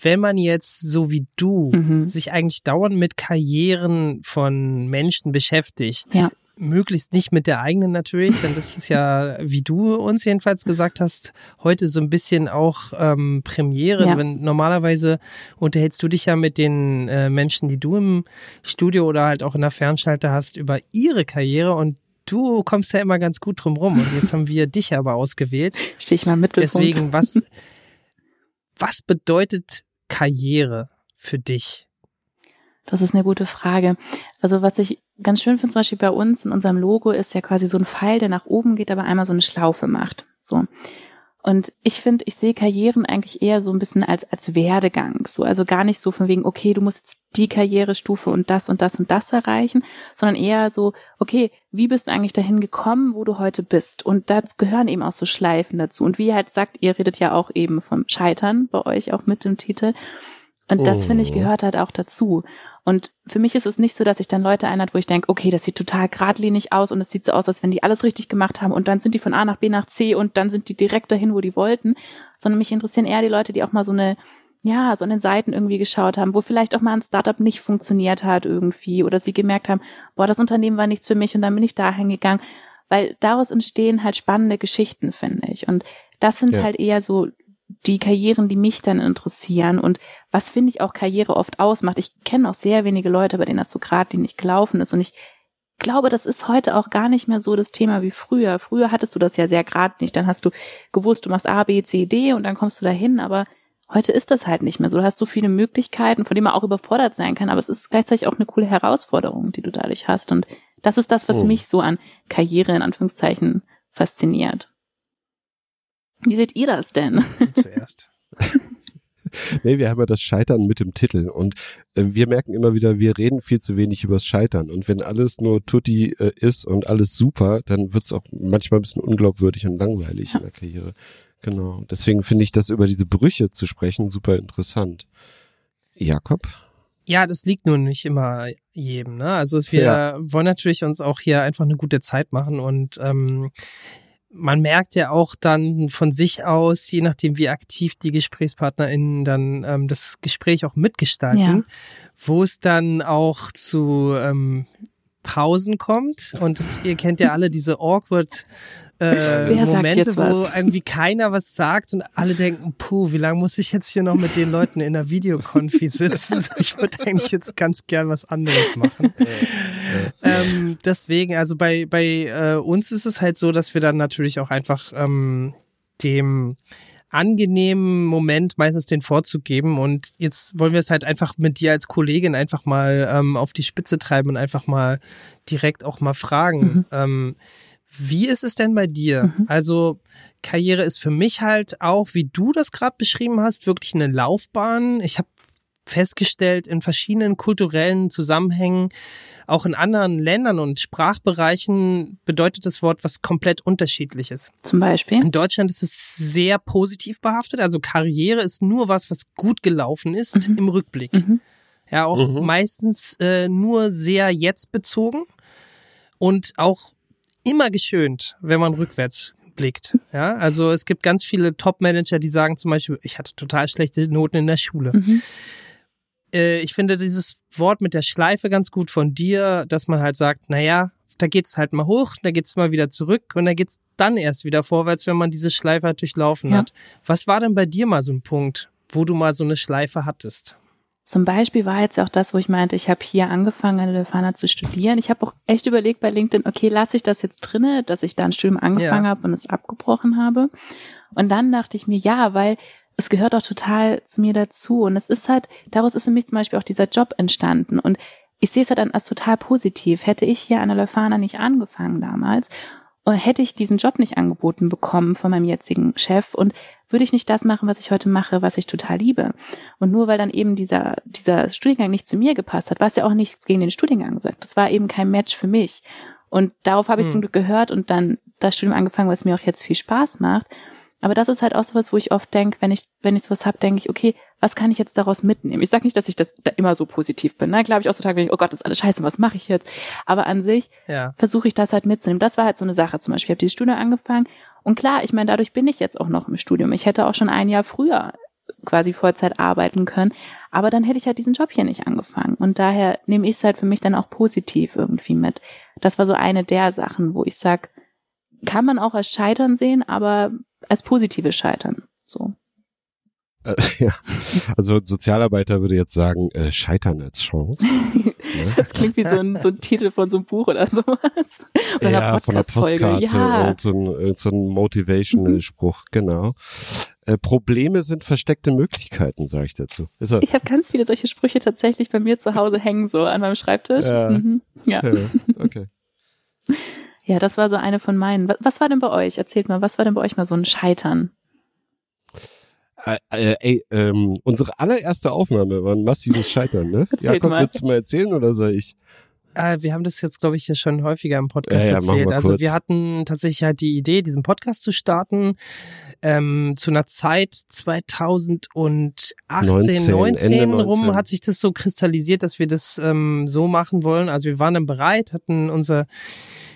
wenn man jetzt so wie du Mhm. sich eigentlich dauernd mit Karrieren von Menschen beschäftigt, Ja. Möglichst nicht mit der eigenen natürlich, denn das ist ja, wie du uns jedenfalls gesagt hast, heute so ein bisschen auch ähm, Premiere. Ja. Wenn, normalerweise unterhältst du dich ja mit den äh, Menschen, die du im Studio oder halt auch in der Fernschalte hast, über ihre Karriere und du kommst ja immer ganz gut drum rum. Und jetzt haben wir dich aber ausgewählt. Stehe ich mal Mittelpunkt. Deswegen, was, was bedeutet Karriere für dich? Das ist eine gute Frage. Also was ich ganz schön finde, zum Beispiel bei uns in unserem Logo ist ja quasi so ein Pfeil, der nach oben geht, aber einmal so eine Schlaufe macht. So. Und ich finde, ich sehe Karrieren eigentlich eher so ein bisschen als, als Werdegang. So, also gar nicht so von wegen, okay, du musst jetzt die Karrierestufe und das und das und das erreichen, sondern eher so, okay, wie bist du eigentlich dahin gekommen, wo du heute bist? Und da gehören eben auch so Schleifen dazu. Und wie ihr halt sagt, ihr redet ja auch eben vom Scheitern bei euch auch mit dem Titel. Und das, finde ich, Oh. gehört halt auch dazu. Und für mich ist es nicht so, dass ich dann Leute einlade, wo ich denke, okay, das sieht total geradlinig aus und es sieht so aus, als wenn die alles richtig gemacht haben und dann sind die von A nach B nach C und dann sind die direkt dahin, wo die wollten. Sondern mich interessieren eher die Leute, die auch mal so eine, ja, so an den Seiten irgendwie geschaut haben, wo vielleicht auch mal ein Startup nicht funktioniert hat irgendwie oder sie gemerkt haben, boah, das Unternehmen war nichts für mich und dann bin ich da hingegangen. Weil daraus entstehen halt spannende Geschichten, finde ich. Und das sind Ja. halt eher so die Karrieren, die mich dann interessieren und was finde ich auch Karriere oft ausmacht. Ich kenne auch sehr wenige Leute, bei denen das so geradlinig gelaufen ist und ich glaube, das ist heute auch gar nicht mehr so das Thema wie früher. Früher hattest du das ja sehr geradlinig, dann hast du gewusst, du machst A, B, C, D und dann kommst du dahin, aber heute ist das halt nicht mehr so. Du hast so viele Möglichkeiten, von denen man auch überfordert sein kann, aber es ist gleichzeitig auch eine coole Herausforderung, die du dadurch hast und das ist das, was Oh. mich so an Karriere in Anführungszeichen fasziniert. Wie seht ihr das denn? Zuerst. Nee, wir haben ja das Scheitern mit dem Titel und äh, wir merken immer wieder, wir reden viel zu wenig übers Scheitern und wenn alles nur Tutti äh, ist und alles super, dann wird's auch manchmal ein bisschen unglaubwürdig und langweilig in der Karriere. Genau. Deswegen finde ich das über diese Brüche zu sprechen super interessant. Jakob? Ja, das liegt nun nicht immer jedem. Ne? Also wir Ja. wollen natürlich uns auch hier einfach eine gute Zeit machen und ähm, man merkt ja auch dann von sich aus, je nachdem wie aktiv die GesprächspartnerInnen dann ähm, das Gespräch auch mitgestalten, Ja. wo es dann auch zu ähm, Pausen kommt und ihr kennt ja alle diese awkward äh, Momente, wo irgendwie keiner was sagt und alle denken, puh, wie lange muss ich jetzt hier noch mit den Leuten in der Videokonfi sitzen? So, ich würde eigentlich jetzt ganz gern was anderes machen. ähm, deswegen, also bei, bei äh, uns ist es halt so, dass wir dann natürlich auch einfach ähm, dem angenehmen Moment meistens den Vorzug geben und jetzt wollen wir es halt einfach mit dir als Kollegin einfach mal ähm, auf die Spitze treiben und einfach mal direkt auch mal fragen. Mhm. Ähm, wie ist es denn bei dir? Mhm. Also Karriere ist für mich halt auch, wie du das gerade beschrieben hast, wirklich eine Laufbahn. Ich habe festgestellt, in verschiedenen kulturellen Zusammenhängen, auch in anderen Ländern und Sprachbereichen bedeutet das Wort was komplett unterschiedliches. Zum Beispiel? In Deutschland ist es sehr positiv behaftet. Also Karriere ist nur was, was gut gelaufen ist Mhm. im Rückblick. Mhm. Ja, auch Mhm. meistens äh, nur sehr jetzt bezogen und auch immer geschönt, wenn man rückwärts blickt. Ja, also es gibt ganz viele Top-Manager, die sagen zum Beispiel, ich hatte total schlechte Noten in der Schule. Mhm. Äh, ich finde dieses Wort mit der Schleife ganz gut von dir, dass man halt sagt, naja, da geht's halt mal hoch, da geht's mal wieder zurück und da geht's dann erst wieder vorwärts, wenn man diese Schleife halt durchlaufen Ja. hat. Was war denn bei dir mal so ein Punkt, wo du mal so eine Schleife hattest? Zum Beispiel war jetzt auch das, wo ich meinte, ich habe hier angefangen, an der Leuphana zu studieren. Ich habe auch echt überlegt bei LinkedIn, okay, lasse ich das jetzt drinne, dass ich da ein Studium angefangen Ja. habe und es abgebrochen habe. Und dann dachte ich mir, ja, weil es gehört auch total zu mir dazu. Und es ist halt, daraus ist für mich zum Beispiel auch dieser Job entstanden. Und ich sehe es halt dann als total positiv. Hätte ich hier an der Leuphana nicht angefangen damals, und hätte ich diesen Job nicht angeboten bekommen von meinem jetzigen Chef und würde ich nicht das machen, was ich heute mache, was ich total liebe. Und nur weil dann eben dieser, dieser Studiengang nicht zu mir gepasst hat, war es ja auch nichts gegen den Studiengang gesagt. Das war eben kein Match für mich. Und darauf habe ich Hm. zum Glück gehört und dann das Studium angefangen, was mir auch jetzt viel Spaß macht. Aber das ist halt auch sowas, wo ich oft denke, wenn ich, wenn ich sowas habe, denke ich, okay, was kann ich jetzt daraus mitnehmen? Ich sage nicht, dass ich das da immer so positiv bin. Ne? Glaube ich auch so Tage, wenn ich, oh Gott, das ist alles scheiße, was mache ich jetzt? Aber an sich Ja. versuche ich das halt mitzunehmen. Das war halt so eine Sache zum Beispiel. Ich habe dieses Studium angefangen und klar, ich meine, dadurch bin ich jetzt auch noch im Studium. Ich hätte auch schon ein Jahr früher quasi Vollzeit arbeiten können, aber dann hätte ich halt diesen Job hier nicht angefangen. Und daher nehme ich es halt für mich dann auch positiv irgendwie mit. Das war so eine der Sachen, wo ich sag, kann man auch als Scheitern sehen, aber als positives Scheitern. So. Äh, ja. Also ein Sozialarbeiter würde jetzt sagen, äh, Scheitern als Chance. Das klingt wie so ein, so ein Titel von so einem Buch oder sowas. Oder einer ja, von der Podcast-Folge. Postkarte Ja. und so ein, so ein Motivational-Spruch, genau. Äh, Probleme sind versteckte Möglichkeiten, sage ich dazu. Er, Ich habe ganz viele solche Sprüche tatsächlich bei mir zu Hause hängen, so an meinem Schreibtisch. Ja. Mhm. Ja. ja, okay. ja, das war so eine von meinen. Was, was war denn bei euch? Erzählt mal, was war denn bei euch mal so ein Scheitern? Äh, äh, ey, ähm, unsere allererste Aufnahme war ein massives Scheitern, ne? Jakob, mal. willst du mal erzählen oder soll ich? Äh, wir haben das jetzt, glaube ich, ja schon häufiger im Podcast Ja, ja, erzählt. wir Also wir hatten tatsächlich halt die Idee, diesen Podcast zu starten. Ähm, zu einer Zeit 2018, 19, 19, Ende rum 19. hat sich das so kristallisiert, dass wir das ähm, so machen wollen. Also wir waren dann bereit, hatten unser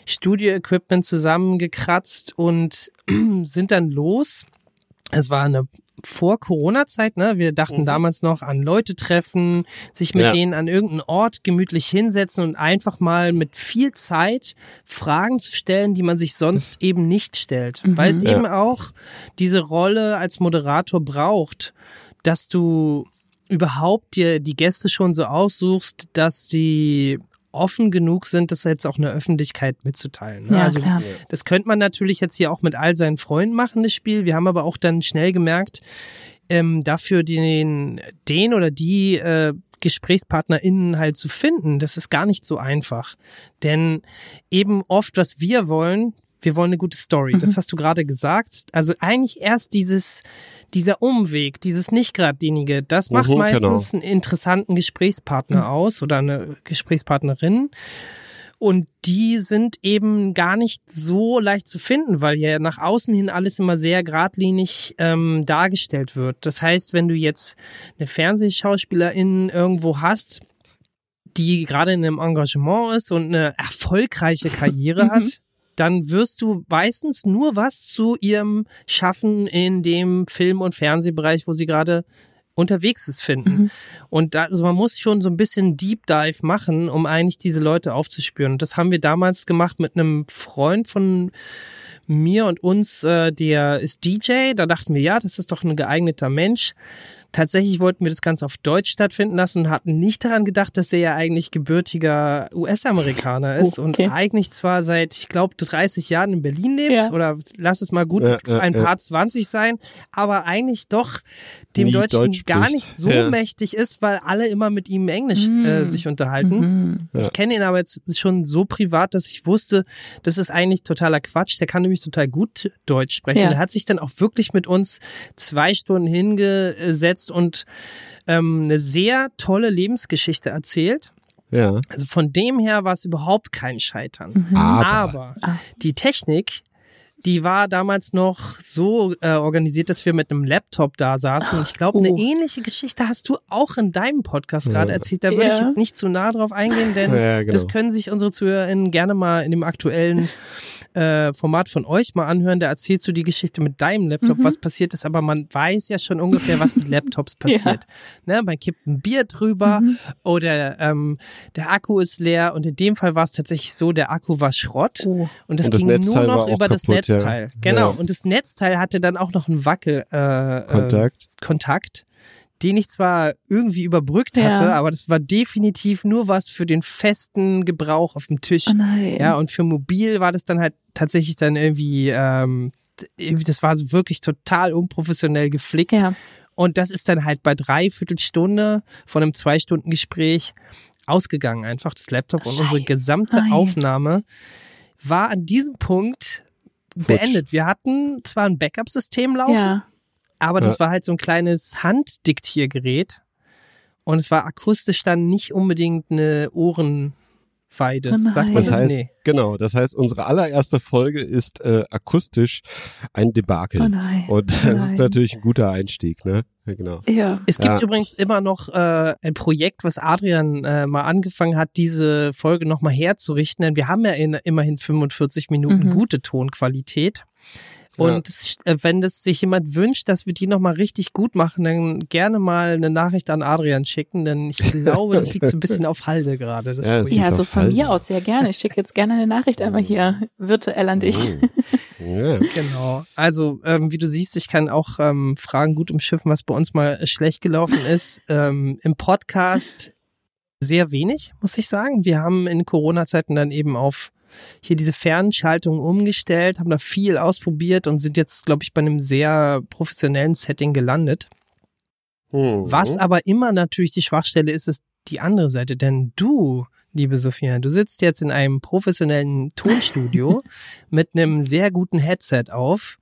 Studio-Equipment zusammengekratzt und sind dann los. Es war eine vor Corona-Zeit, ne? Wir dachten Mhm. damals noch an Leute treffen, sich mit Ja. denen an irgendeinen Ort gemütlich hinsetzen und einfach mal mit viel Zeit Fragen zu stellen, die man sich sonst eben nicht stellt. Mhm. Weil es Ja. eben auch diese Rolle als Moderator braucht, dass du überhaupt dir die Gäste schon so aussuchst, dass sie offen genug sind, das jetzt auch in der Öffentlichkeit mitzuteilen. Ne? Ja, also klar. das könnte man natürlich jetzt hier auch mit all seinen Freunden machen, das Spiel. Wir haben aber auch dann schnell gemerkt, ähm, dafür den, den oder die äh, GesprächspartnerInnen halt zu finden, das ist gar nicht so einfach. Denn eben oft, was wir wollen, wir wollen eine gute Story. Das Mhm. hast du gerade gesagt. Also eigentlich erst dieses, dieser Umweg, dieses nicht geradlinige, das macht Mhm, meistens einen interessanten Gesprächspartner Mhm. aus oder eine Gesprächspartnerin. Und die sind eben gar nicht so leicht zu finden, weil ja nach außen hin alles immer sehr geradlinig ähm, dargestellt wird. Das heißt, wenn du jetzt eine Fernsehschauspielerin irgendwo hast, die gerade in einem Engagement ist und eine erfolgreiche Karriere Mhm. hat, dann wirst du meistens nur was zu ihrem Schaffen in dem Film- und Fernsehbereich, wo sie gerade unterwegs ist, finden. Mhm. Und da, also man muss schon so ein bisschen Deep Dive machen, um eigentlich diese Leute aufzuspüren. Und das haben wir damals gemacht mit einem Freund von mir und uns, äh, der ist DJ. Da dachten wir, ja, das ist doch ein geeigneter Mensch. Tatsächlich wollten wir das Ganze auf Deutsch stattfinden lassen und hatten nicht daran gedacht, dass er ja eigentlich gebürtiger US-Amerikaner ist Oh, okay. und eigentlich zwar seit, ich glaube, 30 Jahren in Berlin lebt Ja. oder lass es mal gut Ja, ja, ein ja. paar 20 sein, aber eigentlich doch dem Nie Deutschen Deutsch gar nicht so Ja. mächtig ist, weil alle immer mit ihm Englisch Mm. äh, sich unterhalten. Mhm. Ich kenne ihn aber jetzt schon so privat, dass ich wusste, das ist eigentlich totaler Quatsch. Der kann nämlich total gut Deutsch sprechen. Ja. Er hat sich dann auch wirklich mit uns zwei Stunden hingesetzt und ähm, eine sehr tolle Lebensgeschichte erzählt. Ja. Also von dem her war es überhaupt kein Scheitern. Mhm. Aber. Aber Ah. die Technik, die war damals noch so äh, organisiert, dass wir mit einem Laptop da saßen. Und ich glaube, eine Oh. ähnliche Geschichte hast du auch in deinem Podcast Ja. gerade erzählt. Da würde ich Ja. jetzt nicht zu nah drauf eingehen, denn Ja, genau. das können sich unsere ZuhörerInnen gerne mal in dem aktuellen äh, Format von euch mal anhören. Da erzählst du die Geschichte mit deinem Laptop, Mhm. was passiert ist, aber man weiß ja schon ungefähr, was mit Laptops passiert. Ne, man kippt ein Bier drüber Mhm. oder ähm, der Akku ist leer und in dem Fall war es tatsächlich so, der Akku war Schrott. Oh. Und das ging Netzteil nur noch über das kaputt, ja. Netzteil. Genau. Ja. Und das Netzteil hatte dann auch noch einen Wackel äh, äh, Kontakt. Den ich zwar irgendwie überbrückt Ja. hatte, aber das war definitiv nur was für den festen Gebrauch auf dem Tisch. Oh nein. Ja, und für mobil war das dann halt tatsächlich dann irgendwie, ähm, irgendwie das war so wirklich total unprofessionell geflickt. ja. Und das ist dann halt bei dreiviertel Stunde von einem zwei Stunden Gespräch ausgegangen, einfach das Laptop und unsere Scheiße. gesamte Nein. Aufnahme war an diesem Punkt beendet. Wir hatten zwar ein Backup-System laufen, ja. aber das Ja. war halt so ein kleines Handdiktiergerät und es war akustisch dann nicht unbedingt eine Ohrenweide. Oh. Sagt man Das das? heißt, nee. genau, das heißt, unsere allererste Folge ist äh, akustisch ein Debakel. Oh nein. Und das Oh ist nein. natürlich ein guter Einstieg, ne? Ja, genau. Ja. Es gibt Ja. übrigens immer noch äh, ein Projekt, was Adrian äh, mal angefangen hat, diese Folge nochmal herzurichten, denn wir haben ja in, immerhin 45 Minuten Mhm. gute Tonqualität. Und es, äh, wenn das sich jemand wünscht, dass wir die nochmal richtig gut machen, dann gerne mal eine Nachricht an Adrian schicken, denn ich glaube, das liegt so ein bisschen auf Halde gerade. Das Ja. Ja, also von falsch mir aus. sehr gerne. Ich schicke jetzt gerne eine Nachricht einmal hier virtuell an dich. Ja. Genau. Also, ähm, wie du siehst, ich kann auch ähm, Fragen gut umschiffen, was bei uns mal schlecht gelaufen ist. Ähm, Im Podcast sehr wenig, muss ich sagen. Wir haben in Corona-Zeiten dann eben auf hier diese Fernschaltung umgestellt, haben da viel ausprobiert und sind jetzt, glaube ich, bei einem sehr professionellen Setting gelandet. Hm. Was aber immer natürlich die Schwachstelle ist, ist die andere Seite. Denn du, liebe Sophia, du sitzt jetzt in einem professionellen Tonstudio mit einem sehr guten Headset auf.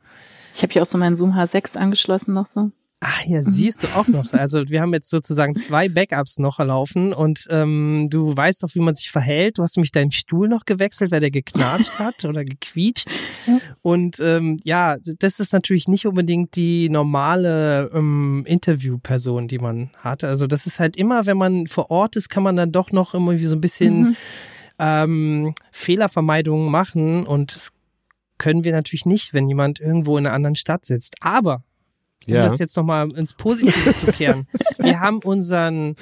Ich habe hier auch so meinen Zoom H6 angeschlossen noch so. Ach ja, siehst du auch noch. Also wir haben jetzt sozusagen zwei Backups noch laufen und ähm, du weißt doch, wie man sich verhält. Du hast nämlich deinen Stuhl noch gewechselt, weil der geknatscht hat oder gequietscht. Und ähm, ja, das ist natürlich nicht unbedingt die normale ähm, Interviewperson, die man hat. Also das ist halt immer, wenn man vor Ort ist, kann man dann doch noch irgendwie so ein bisschen Mhm. ähm, Fehlervermeidung machen und das können wir natürlich nicht, wenn jemand irgendwo in einer anderen Stadt sitzt. Aber um Ja. das jetzt nochmal ins Positive zu kehren. Wir haben unseren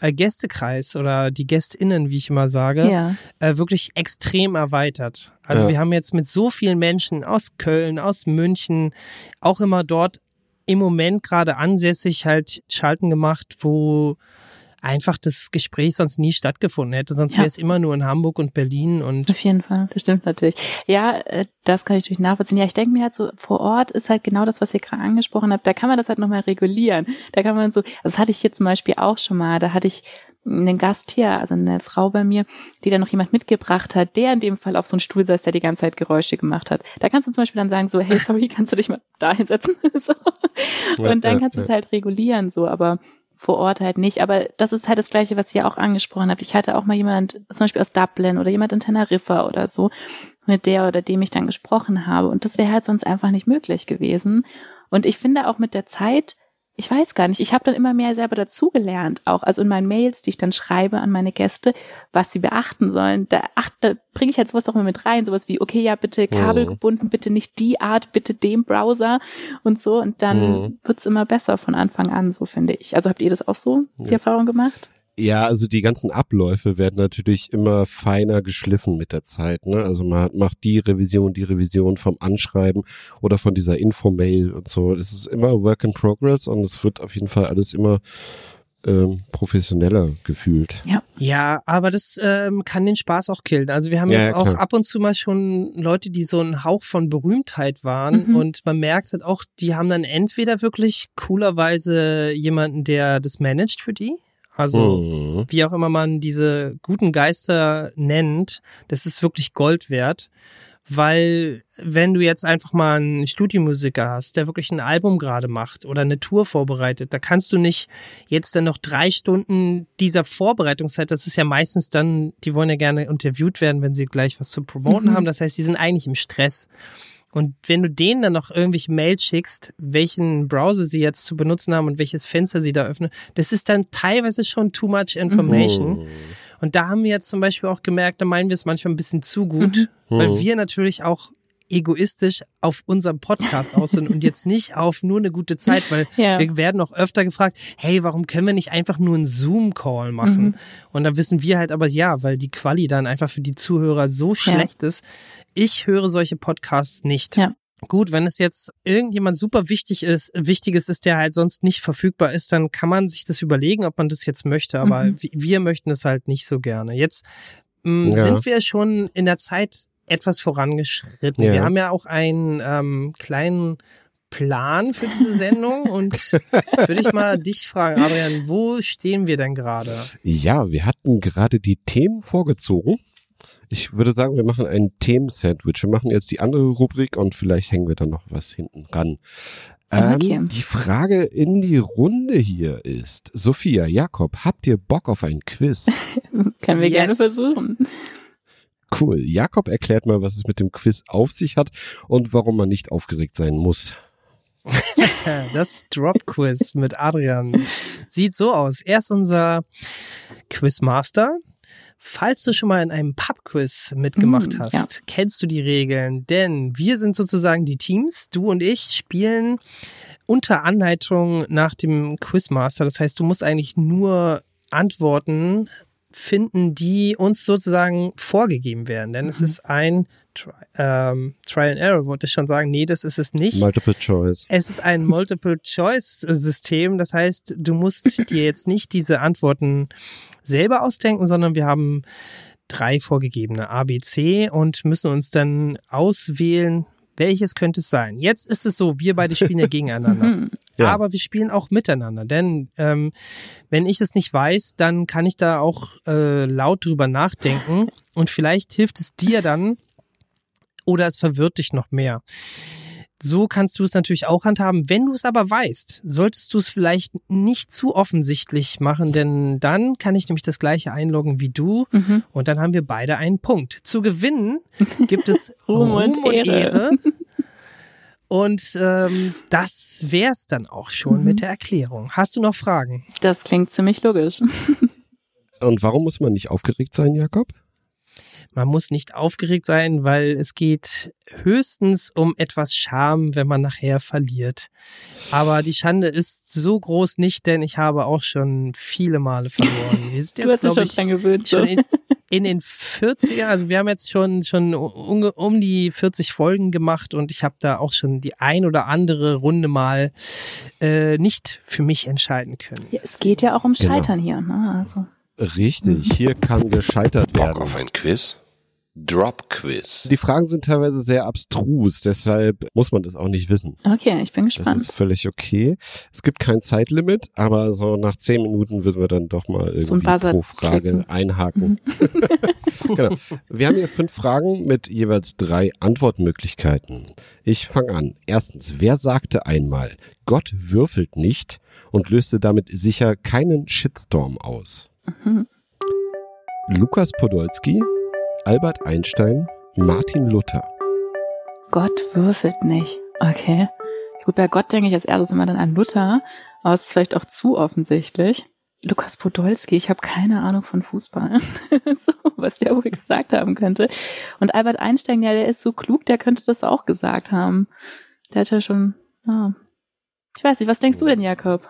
äh, Gästekreis oder die GästInnen, wie ich immer sage, Ja. äh, wirklich extrem erweitert. Also Ja. wir haben jetzt mit so vielen Menschen aus Köln, aus München, auch immer dort im Moment gerade ansässig halt Schalten gemacht, wo einfach das Gespräch sonst nie stattgefunden hätte. Sonst Ja. wäre es immer nur in Hamburg und Berlin und Auf jeden Fall, das stimmt natürlich. Ja, äh, das kann ich natürlich nachvollziehen. Ja, ich denke mir halt so, vor Ort ist halt genau das, was ihr gerade angesprochen habt, da kann man das halt nochmal regulieren. Da kann man so, das hatte ich hier zum Beispiel auch schon mal, da hatte ich einen Gast hier, also eine Frau bei mir, die dann noch jemand mitgebracht hat, der in dem Fall auf so einen Stuhl saß, der die ganze Zeit Geräusche gemacht hat. Da kannst du zum Beispiel dann sagen so, hey, sorry, kannst du dich mal da hinsetzen? so. Und dann kannst du es halt regulieren, so, aber vor Ort halt nicht. Aber das ist halt das Gleiche, was ihr auch angesprochen habt. Ich hatte auch mal jemand, zum Beispiel aus Dublin oder jemand in Teneriffa oder so, mit der oder dem ich dann gesprochen habe. Und das wäre halt sonst einfach nicht möglich gewesen. Und ich finde auch mit der Zeit, ich weiß gar nicht, ich habe dann immer mehr selber dazugelernt, auch also in meinen Mails, die ich dann schreibe an meine Gäste, was sie beachten sollen. Da, ach, da bringe ich halt sowas auch immer mit rein, sowas wie, okay, ja, bitte kabelgebunden, bitte nicht die Art, bitte dem Browser und so. Und dann Mhm. wird's immer besser von Anfang an, so finde ich. Also habt ihr das auch so, die Ja. Erfahrung gemacht? Ja, also die ganzen Abläufe werden natürlich immer feiner geschliffen mit der Zeit. Ne? Also man hat- macht die Revision, die Revision vom Anschreiben oder von dieser Infomail und so. Das ist immer Work in Progress und es wird auf jeden Fall alles immer ähm, professioneller gefühlt. Ja, aber das ähm, kann den Spaß auch killen. Also wir haben Ja, jetzt ja, auch ab und zu mal schon Leute, die so ein Hauch von Berühmtheit waren Mhm. und man merkt halt auch, die haben dann entweder wirklich coolerweise jemanden, der das managt für die. Also Mhm. wie auch immer man diese guten Geister nennt, das ist wirklich Gold wert. Weil wenn du jetzt einfach mal einen Studiomusiker hast, der wirklich ein Album gerade macht oder eine Tour vorbereitet, da kannst du nicht jetzt dann noch drei Stunden dieser Vorbereitungszeit, das ist ja meistens dann, die wollen ja gerne interviewt werden, wenn sie gleich was zu promoten Mhm. haben. Das heißt, die sind eigentlich im Stress. Und wenn du denen dann noch irgendwelche Mails schickst, welchen Browser sie jetzt zu benutzen haben und welches Fenster sie da öffnen, das ist dann teilweise schon too much information. Mhm. Und da haben wir jetzt zum Beispiel auch gemerkt, da meinen wir es manchmal ein bisschen zu gut, Mhm. weil Mhm. wir natürlich auch egoistisch auf unserem Podcast aus sind und jetzt nicht auf nur eine gute Zeit, weil Ja. wir werden auch öfter gefragt, hey, warum können wir nicht einfach nur einen Zoom-Call machen? Mhm. Und dann wissen wir halt aber ja, weil die Quali dann einfach für die Zuhörer so schlecht ist. Ich höre solche Podcasts nicht. Ja. Gut, wenn es jetzt irgendjemand super wichtig ist, wichtiges ist, der halt sonst nicht verfügbar ist, dann kann man sich das überlegen, ob man das jetzt möchte. Aber Mhm. wi- wir möchten es halt nicht so gerne. Jetzt mh, Ja. sind wir schon in der Zeit etwas vorangeschritten. Ja. Wir haben ja auch einen ähm, kleinen Plan für diese Sendung und jetzt würde ich mal dich fragen, Adrian, wo stehen wir denn gerade? Ja, wir hatten gerade die Themen vorgezogen. Ich würde sagen, wir machen ein Themen-Sandwich. Wir machen jetzt die andere Rubrik und vielleicht hängen wir dann noch was hinten ran. Ähm, Okay. Die Frage in die Runde hier ist, Sophia, Jakob, habt ihr Bock auf ein Quiz? Können wir Yes. gerne versuchen. Cool. Jakob erklärt mal, was es mit dem Quiz auf sich hat und warum man nicht aufgeregt sein muss. Das Drop-Quiz mit Adrian sieht so aus. Er ist unser Quizmaster. Falls du schon mal in einem Pub-Quiz mitgemacht Mm, hast, ja. kennst du die Regeln, denn wir sind sozusagen die Teams. Du und ich spielen unter Anleitung nach dem Quizmaster. Das heißt, du musst eigentlich nur Antworten finden, die uns sozusagen vorgegeben werden. Denn es Mhm. ist ein Tri ähm, Trial and Error, wollte ich schon sagen. Nee, das ist es nicht. Multiple Choice. Es ist ein Multiple-Choice-System. Das heißt, du musst dir jetzt nicht diese Antworten selber ausdenken, sondern wir haben drei vorgegebene A, B, C und müssen uns dann auswählen, welches könnte es sein. Jetzt ist es so, wir beide spielen ja gegeneinander. Mhm. Ja. Aber wir spielen auch miteinander, denn ähm, wenn ich es nicht weiß, dann kann ich da auch äh, laut drüber nachdenken und vielleicht hilft es dir dann oder es verwirrt dich noch mehr. So kannst du es natürlich auch handhaben. Wenn du es aber weißt, solltest du es vielleicht nicht zu offensichtlich machen, denn dann kann ich nämlich das gleiche einloggen wie du Mhm. und dann haben wir beide einen Punkt. Zu gewinnen gibt es Ruhm Ruhm, und und, Ehre. Ehre. Und ähm, das wär's dann auch schon Mhm. mit der Erklärung. Hast du noch Fragen? Das klingt ziemlich logisch. Und warum muss man nicht aufgeregt sein, Jakob? Man muss nicht aufgeregt sein, weil es geht höchstens um etwas Scham, wenn man nachher verliert. Aber die Schande ist so groß nicht, denn ich habe auch schon viele Male verloren. Wir sind Du hast jetzt, glaube schon ich, dran gewöhnt. Schon in, in den 40er, also wir haben jetzt schon, schon um, um die 40 Folgen gemacht und ich habe da auch schon die ein oder andere Runde mal äh, nicht für mich entscheiden können. Ja, es geht ja auch ums Genau. Scheitern hier. Ne? Also. Richtig, hier kann gescheitert Bock werden. auf ein Quiz? Drop Quiz. Die Fragen sind teilweise sehr abstrus, deshalb muss man das auch nicht wissen. Okay, ich bin Das gespannt. ist völlig okay. Es gibt kein Zeitlimit, aber so nach zehn Minuten würden wir dann doch mal irgendwie pro Frage klicken. einhaken. genau. Wir haben hier fünf Fragen mit jeweils drei Antwortmöglichkeiten. Ich fange an. Erstens, wer sagte einmal, Gott würfelt nicht und löste damit sicher keinen Shitstorm aus? Mhm. Lukas Podolski, Albert Einstein, Martin Luther. Gott würfelt nicht. Okay. Gut, bei Gott denke ich als erstes immer dann an Luther, aber es ist vielleicht auch zu offensichtlich. Lukas Podolski, ich habe keine Ahnung von Fußball, so, was der wohl gesagt haben könnte. Und Albert Einstein, ja, der ist so klug, der könnte das auch gesagt haben. Der hat ja schon, ja. Ich weiß nicht, was denkst du denn, Jakob?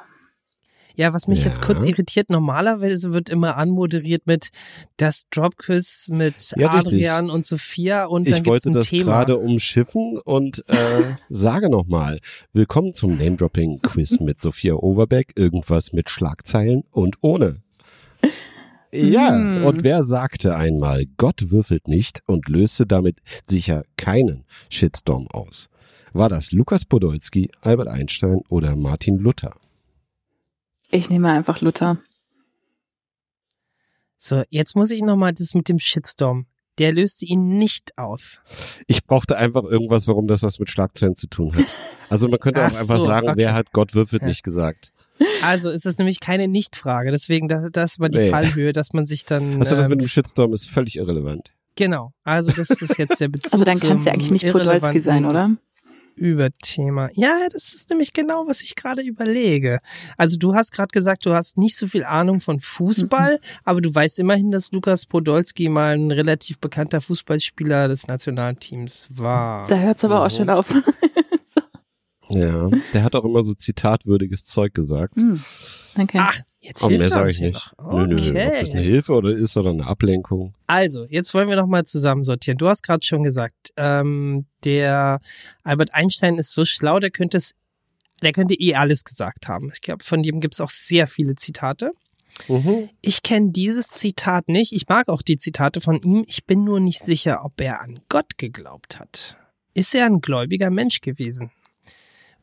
Ja, was mich Ja. jetzt kurz irritiert, normalerweise wird immer anmoderiert mit das Dropquiz mit Ja, richtig. Adrian und Sophia und dann Ich gibt's wollte ein das Thema. gerade umschiffen und äh, sage nochmal, willkommen zum Name-Dropping-Quiz mit Sophia Overbeck, irgendwas mit Schlagzeilen und ohne. Ja, Hm. und wer sagte einmal, Gott würfelt nicht und löste damit sicher keinen Shitstorm aus? War das Lukas Podolski, Albert Einstein oder Martin Luther? Ich nehme einfach Luther. So, jetzt muss ich nochmal das mit dem Shitstorm. Der löste ihn nicht aus. Ich brauchte einfach irgendwas, warum das was mit Schlagzeilen zu tun hat. Also man könnte auch Ach einfach so, sagen, okay. wer hat Gott würfelt Ja. nicht gesagt. Also ist es nämlich keine Nichtfrage. Deswegen, das, das war die Nee. Fallhöhe, dass man sich dann. Also das ähm, mit dem Shitstorm ist völlig irrelevant. genau. Also das ist jetzt der Bezug. Also dann kann es ja eigentlich nicht Podolski sein, oder? Überthema. Ja, das ist nämlich genau, was ich gerade überlege. Also du hast gerade gesagt, du hast nicht so viel Ahnung von Fußball, Mhm. aber du weißt immerhin, dass Lukas Podolski mal ein relativ bekannter Fußballspieler des Nationalteams war. Da hört es aber auch Mhm. schon auf. so. Ja, der hat auch immer so zitatwürdiges Zeug gesagt. hm. Danke. Ach, jetzt Oh, hilft mehr sage ich nicht. noch. Nö, nö, nö. Ob das eine Okay. Hilfe oder ist oder eine Ablenkung. Also, jetzt wollen wir noch mal zusammensortieren. Du hast gerade schon gesagt, ähm, der Albert Einstein ist so schlau, der könnte es, der könnte eh alles gesagt haben. Ich glaube, von dem gibt es auch sehr viele Zitate. Mhm. Ich kenne dieses Zitat nicht. Ich mag auch die Zitate von ihm. Ich bin nur nicht sicher, ob er an Gott geglaubt hat. Ist er ein gläubiger Mensch gewesen?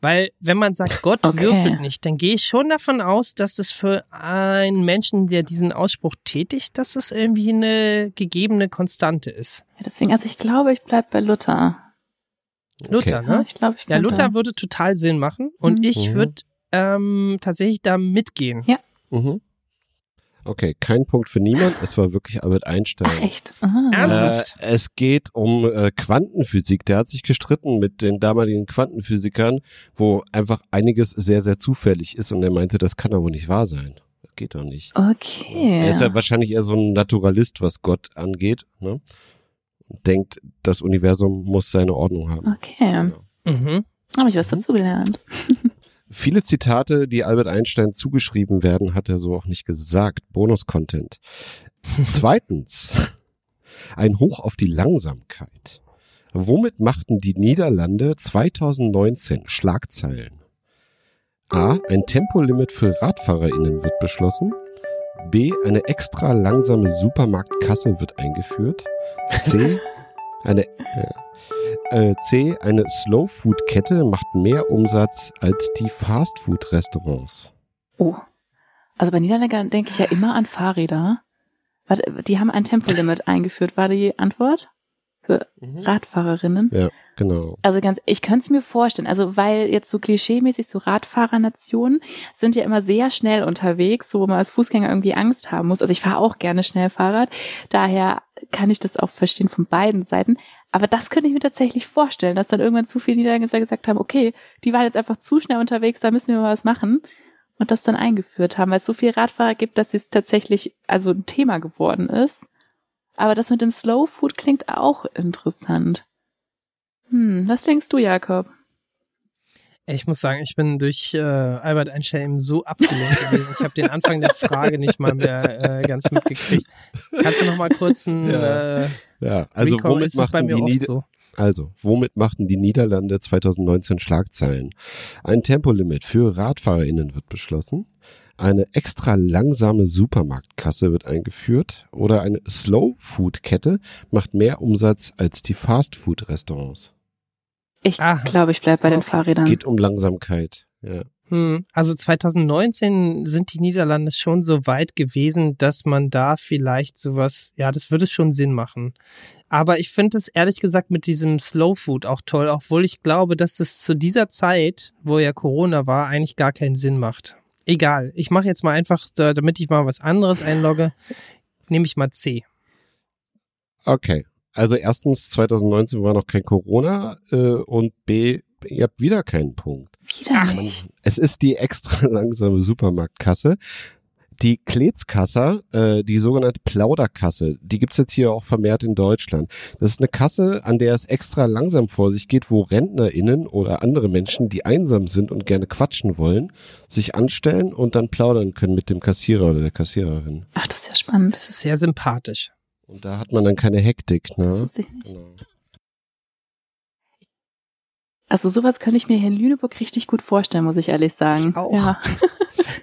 Weil, wenn man sagt, Gott Okay. würfelt nicht, dann gehe ich schon davon aus, dass es für einen Menschen, der diesen Ausspruch tätigt, dass es irgendwie eine gegebene Konstante ist. Ja, deswegen, also ich glaube, ich bleib bei Luther. Luther, Ja, ne? ich glaube, ich Ja, Luther da. würde total Sinn machen und Mhm. ich Mhm. würde ähm, tatsächlich da mitgehen. Mhm. Okay, kein Punkt für niemand. Es war wirklich Albert Einstein. Ach, echt? Aha. Ernsthaft? Äh, es geht um äh, Quantenphysik. Der hat sich gestritten mit den damaligen Quantenphysikern, wo einfach einiges sehr, sehr zufällig ist. Und er meinte, das kann doch wohl nicht wahr sein. Das geht doch nicht. Okay. Er ist ja wahrscheinlich eher so ein Naturalist, was Gott angeht. Ne? Und Denkt, das Universum muss seine Ordnung haben. Okay. Genau. Mhm. Habe ich was dazugelernt. Viele Zitate, die Albert Einstein zugeschrieben werden, hat er so auch nicht gesagt. Bonus-Content. Zweitens, ein Hoch auf die Langsamkeit. Womit machten die Niederlande 2019 Schlagzeilen? A. Ein Tempolimit für RadfahrerInnen wird beschlossen. B. Eine extra langsame Supermarktkasse wird eingeführt. C. Eine, äh, äh, C. Eine Slow-Food-Kette macht mehr Umsatz als die Fast-Food-Restaurants. Oh. Also bei Niederländern denke ich ja immer an Fahrräder. Warte, die haben ein Tempolimit eingeführt, war die Antwort? Für Radfahrerinnen. Ja, genau. Also ganz, ich könnte es mir vorstellen, also weil jetzt so klischeemäßig so Radfahrernationen sind ja immer sehr schnell unterwegs, so wo man als Fußgänger irgendwie Angst haben muss. Also ich fahre auch gerne schnell Fahrrad, daher kann ich das auch verstehen von beiden Seiten. Aber das könnte ich mir tatsächlich vorstellen, dass dann irgendwann zu viele Niederländer gesagt haben, okay, die waren jetzt einfach zu schnell unterwegs, da müssen wir mal was machen und das dann eingeführt haben, weil es so viele Radfahrer gibt, dass es tatsächlich also ein Thema geworden ist. Aber das mit dem Slow Food klingt auch interessant. Hm, was denkst du, Jakob? Ich muss sagen, ich bin durch äh, Albert Einstein eben so abgelenkt gewesen. Ich habe den Anfang der Frage nicht mal mehr äh, ganz mitgekriegt. Kannst du noch mal kurz ein Ja. äh, Ja, also Recall? womit es bei machten mir die oft so. Also, womit machten die Niederlande 2019 Schlagzeilen? Ein Tempolimit für RadfahrerInnen wird beschlossen. Eine extra langsame Supermarktkasse wird eingeführt oder eine Slow-Food-Kette macht mehr Umsatz als die Fast-Food-Restaurants. Ich Ah, glaube, ich bleib bei den okay. Fahrrädern. Geht um Langsamkeit. Ja. Hm, also 2019 sind die Niederlande schon so weit gewesen, dass man da vielleicht sowas, ja, das würde schon Sinn machen. Aber ich finde es ehrlich gesagt mit diesem Slow Food auch toll, obwohl ich glaube, dass es zu dieser Zeit, wo ja Corona war, eigentlich gar keinen Sinn macht. Egal, ich mache jetzt mal einfach, da- damit ich mal was anderes einlogge, nehme ich mal C. Okay. Also erstens, 2019 war noch kein Corona äh, und B, ihr habt wieder keinen Punkt. Wieder nicht. Es ist die extra langsame Supermarktkasse. Die Kletskasser, äh, die sogenannte Plauderkasse, die gibt's jetzt hier auch vermehrt in Deutschland. Das ist eine Kasse, an der es extra langsam vor sich geht, wo RentnerInnen oder andere Menschen, die einsam sind und gerne quatschen wollen, sich anstellen und dann plaudern können mit dem Kassierer oder der Kassiererin. Ach, das ist ja spannend. Das ist sehr sympathisch. Und da hat man dann keine Hektik. Das Ne? wusste ich nicht. Genau. Also sowas könnte ich mir hier in Lüneburg richtig gut vorstellen, muss ich ehrlich sagen. Ich auch. Ja.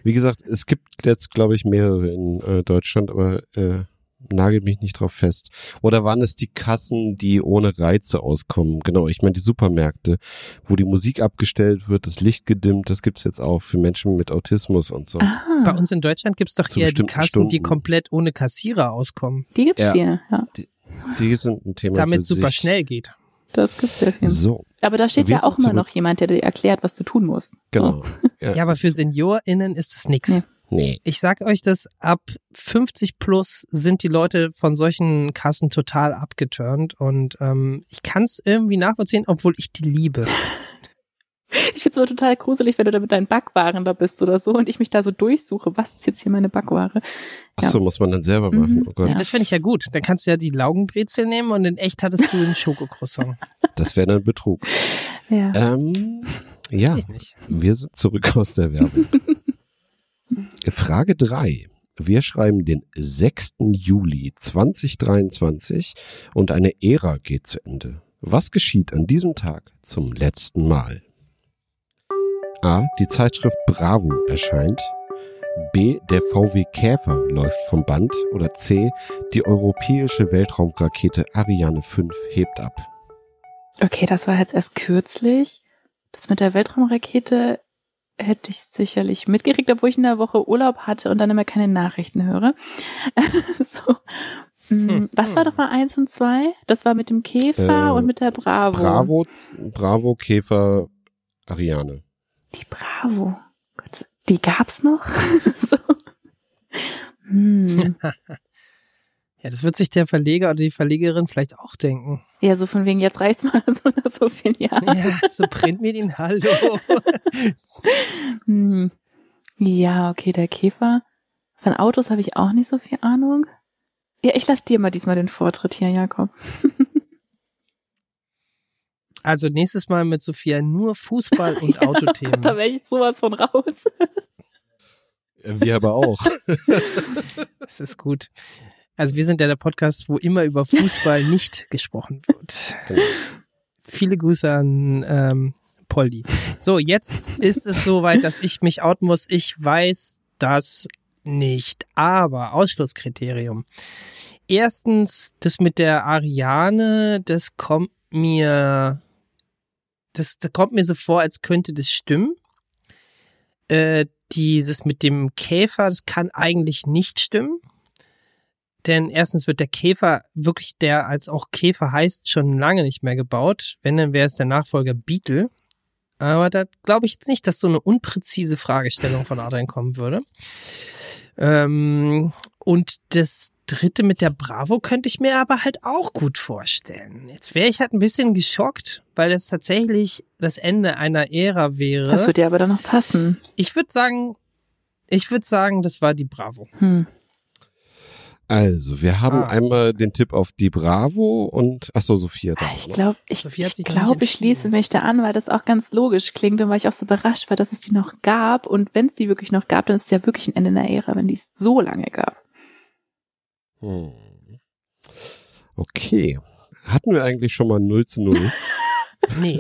Wie gesagt, es gibt jetzt, glaube ich, mehrere in äh, Deutschland, aber äh, nagel mich nicht drauf fest. Oder waren es die Kassen, die ohne Reize auskommen? Genau, ich meine die Supermärkte, wo die Musik abgestellt wird, das Licht gedimmt, das gibt's jetzt auch für Menschen mit Autismus und so. Ah, Bei uns in Deutschland gibt's doch Zu eher die Kassen, die Stunden. komplett ohne Kassierer auskommen, die gibt's Ja. viel, ja. Die sind ein Thema damit für super sich. schnell geht. Das gibt's sehr viel. So, Aber da steht Wir ja auch immer noch jemand, der dir erklärt, was du tun musst. genau. Ja, aber für SeniorInnen ist es nix. Nee. Nee. Ich sag euch das, ab 50 plus sind die Leute von solchen Kassen total abgeturnt und ähm, ich kann es irgendwie nachvollziehen, obwohl ich die liebe. Ich finde es aber total gruselig, wenn du da mit deinen Backwaren da bist oder so und ich mich da so durchsuche. Was ist jetzt hier meine Backware? Ach so, muss man dann selber machen. Mhm. Oh Gott, Ja. Das finde ich ja gut. Dann kannst du ja die Laugenbrezel nehmen und in echt hattest du einen Schokocroissant. das wäre dann Betrug. Ja. Ähm, ja, Weiß ich nicht. wir sind zurück aus der Werbung. Frage drei. Wir schreiben den 6. Juli 2023 und eine Ära geht zu Ende. Was geschieht an diesem Tag zum letzten Mal? A. Die Zeitschrift Bravo erscheint. B. Der VW Käfer läuft vom Band. Oder C. Die europäische Weltraumrakete Ariane 5 hebt ab. Okay, das war jetzt erst kürzlich. Das mit der Weltraumrakete hätte ich sicherlich mitgekriegt, obwohl ich in der Woche Urlaub hatte und dann immer keine Nachrichten höre. so. Mm, Hm, Was war hm. doch mal eins und zwei? Das war mit dem Käfer Äh, und mit der Bravo. Bravo, Bravo, Käfer, Ariane. Die Bravo. Gott, die gab's noch? so. Hm. Ja, das wird sich der Verleger oder die Verlegerin vielleicht auch denken. Ja, so von wegen, jetzt reicht's mal so nach so vielen Jahren. Ja, so Printmedien, hallo. Hm. Ja, okay, der Käfer. Von Autos habe ich auch nicht so viel Ahnung. Ja, ich lasse dir mal diesmal den Vortritt hier, Jakob. Also nächstes Mal mit Sophia nur Fußball und Autothemen. da wäre ich sowas von raus. Wir aber auch. Das ist gut. Also wir sind ja der Podcast, wo immer über Fußball nicht gesprochen wird. Genau. Viele Grüße an ähm, Poldi. So, jetzt ist es soweit, dass ich mich outen muss. Ich weiß das nicht, aber Ausschlusskriterium. Erstens, das mit der Ariane, das kommt mir, das, das kommt mir so vor, als könnte das stimmen. Äh, dieses mit dem Käfer, das kann eigentlich nicht stimmen. Denn erstens wird der Käfer wirklich, der als auch Käfer heißt, schon lange nicht mehr gebaut. Wenn, dann wäre es der Nachfolger Beetle. Aber da glaube ich jetzt nicht, dass so eine unpräzise Fragestellung von Adrian kommen würde. Ähm, und das dritte mit der Bravo könnte ich mir aber halt auch gut vorstellen. Jetzt wäre ich halt ein bisschen geschockt, weil das tatsächlich das Ende einer Ära wäre. Das wird dir aber dann noch passen. Ich würde sagen, ich würde sagen, das war die Bravo. Hm. Also, wir haben Ah. einmal den Tipp auf die Bravo und, ach so, Sophia da. Ich ne? glaube, ich, ich, glaub, ich schließe mich da an, weil das auch ganz logisch klingt und weil ich auch so überrascht war, dass es die noch gab. Und wenn es die wirklich noch gab, dann ist es ja wirklich ein Ende einer Ära, wenn die es so lange gab. Hm. Okay. Hatten wir eigentlich schon mal 0 zu 0? Nee.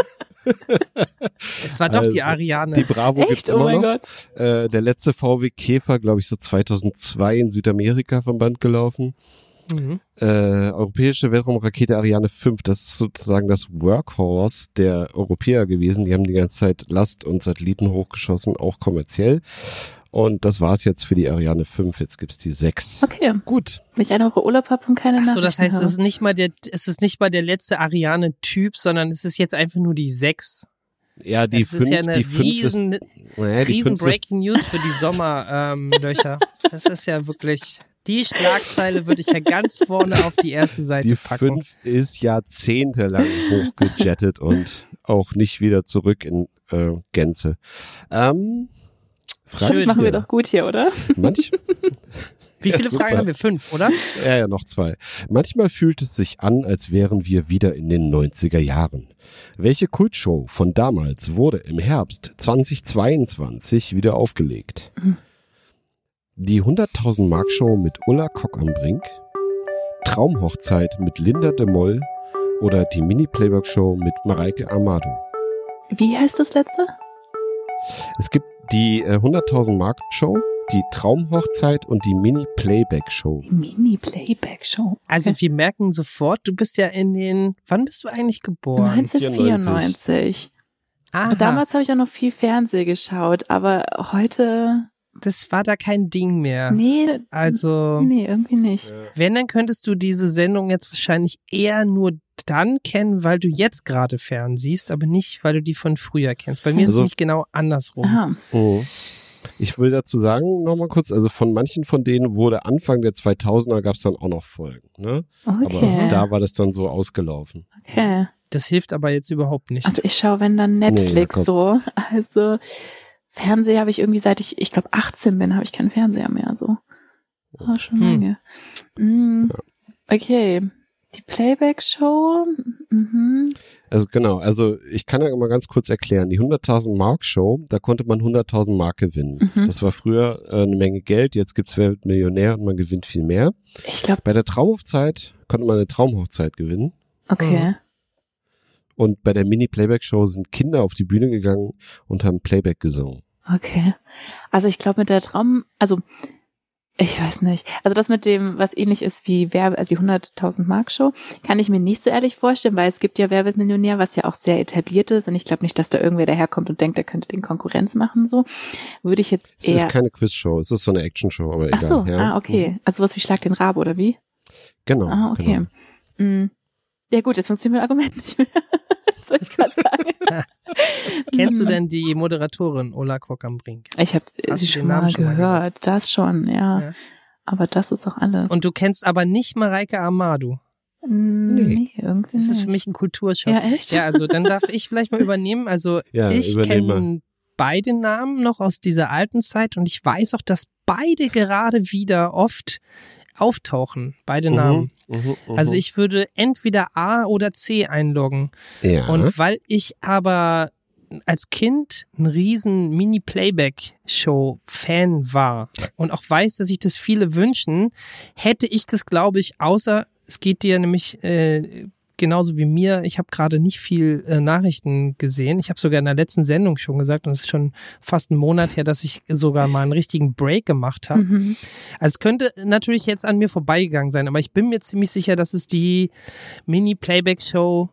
Es war doch die Also, Ariane. Die Bravo Echt? gibt's Oh immer mein noch. Gott. Äh, der letzte VW Käfer, glaube ich, so 2002 in Südamerika vom Band gelaufen. mhm. Äh, europäische Weltraumrakete Ariane 5, das ist sozusagen das Workhorse der Europäer gewesen. Die haben die ganze Zeit Last- und Satelliten hochgeschossen, auch kommerziell. Und das war's jetzt für die Ariane 5. Jetzt gibt's die 6. Okay. Gut. Wenn ich eine Woche Urlaub habe und keine Ach so, das heißt, es ist nicht mal der, es ist nicht mal der letzte Ariane-Typ, sondern es ist jetzt einfach nur die sechs. Ja, die das 5, ist ja eine die 5 ist, riesen, naja, die riesen 5 Breaking News für die Sommerlöcher. Ähm, das ist ja wirklich, die Schlagzeile würde ich ja ganz vorne auf die erste Seite die packen. 5 ist jahrzehntelang hochgejettet und auch nicht wieder zurück in äh, Gänze. Ähm, Frage Das machen wir doch gut hier, oder? Manch, Wie viele Ja. Fragen haben wir? Fünf, oder? Ja, ja, noch zwei. Manchmal fühlt es sich an, als wären wir wieder in den 90er Jahren. Welche Kultshow von damals wurde im Herbst 2022 wieder aufgelegt? Mhm. Die 100.000 Mark Show mit Ulla Kock am Brink? Traumhochzeit mit Linda de Moll? Oder die Mini-Playback-Show mit Mareike Amado? Wie heißt das letzte? Es gibt die äh, 100.000 Mark Show, die Traumhochzeit und die Mini-Playback-Show. Mini-Playback-Show. Also wir merken sofort, du bist ja in den, wann bist du eigentlich geboren? 1994. Aha, Damals habe ich auch noch viel Fernsehen geschaut, aber heute, das war da kein Ding mehr. nee, Also, nee, irgendwie nicht. wenn, dann könntest du diese Sendung jetzt wahrscheinlich eher nur dann kennen, weil du jetzt gerade fern siehst, aber nicht, weil du die von früher kennst. Bei mir ist es Also- nämlich genau andersrum. Aha. Mhm. Ich will dazu sagen, nochmal kurz, also von manchen von denen wurde Anfang der 2000er gab es dann auch noch Folgen, ne? Okay. Aber da war das dann so ausgelaufen. okay. Das hilft aber jetzt überhaupt nicht. Also ich schaue, wenn dann Nee, Netflix Jakob. so. Also Fernseher habe ich irgendwie seit ich, ich glaube 18 bin, habe ich keinen Fernseher mehr so. War schon Hm. lange. Mm, Okay. Die Playback-Show. Mhm. Also genau, also ich kann ja mal ganz kurz erklären. Die 100.000 Mark Show, da konnte man 100.000 Mark gewinnen. Mhm. Das war früher äh, eine Menge Geld, jetzt gibt's Wer wird Millionär und man gewinnt viel mehr. Ich glaube, Bei der Traumhochzeit konnte man eine Traumhochzeit gewinnen. okay. Und bei der Mini-Playback-Show sind Kinder auf die Bühne gegangen und haben Playback gesungen. Okay. Also ich glaube mit der Traum, also ich weiß nicht. Also das mit dem, was ähnlich ist wie Werbe, also die 100.000 Mark Show, kann ich mir nicht so ehrlich vorstellen, weil es gibt ja Wer wird Millionär, was ja auch sehr etabliert ist und ich glaube nicht, dass da irgendwer daherkommt und denkt, er könnte den Konkurrenz machen so. Würde ich jetzt Es ist eher keine Quiz-Show, es ist so eine Action-Show, aber Ach egal. so, ja. ah okay. Also was wie Schlag den Rabe oder wie? Genau. Ah, okay. Genau. Mm. Ja gut, jetzt funktioniert mein Argument nicht mehr. das wollte ich gerade sagen. Kennst du Mm. denn die Moderatorin Ola Kock am Brink? Ich habe sie schon den mal Namen schon mal gehört. das schon, ja. Ja. Aber das ist auch alles. Und du kennst aber nicht Mareike Amadu. Nee. nee, irgendwie Das ist für mich ein Kulturschock. Ja, echt? Ja, also dann darf ich vielleicht mal übernehmen. Also Ja, ich kenne beide Namen noch aus dieser alten Zeit und ich weiß auch, dass beide gerade wieder oft auftauchen, beide Namen. Mhm, mhm, mhm. Also ich würde entweder A oder C einloggen. ja. Und weil ich aber als Kind ein riesen Mini-Playback-Show-Fan war und auch weiß, dass sich das viele wünschen, hätte ich das, glaube ich, außer es geht dir nämlich äh, genauso wie mir. Ich habe gerade nicht viel äh, Nachrichten gesehen. Ich habe sogar in der letzten Sendung schon gesagt, und es ist schon fast ein Monat her, dass ich sogar mal einen richtigen Break gemacht habe. Mhm. Also es könnte natürlich jetzt an mir vorbeigegangen sein, aber ich bin mir ziemlich sicher, dass es die Mini-Playback-Show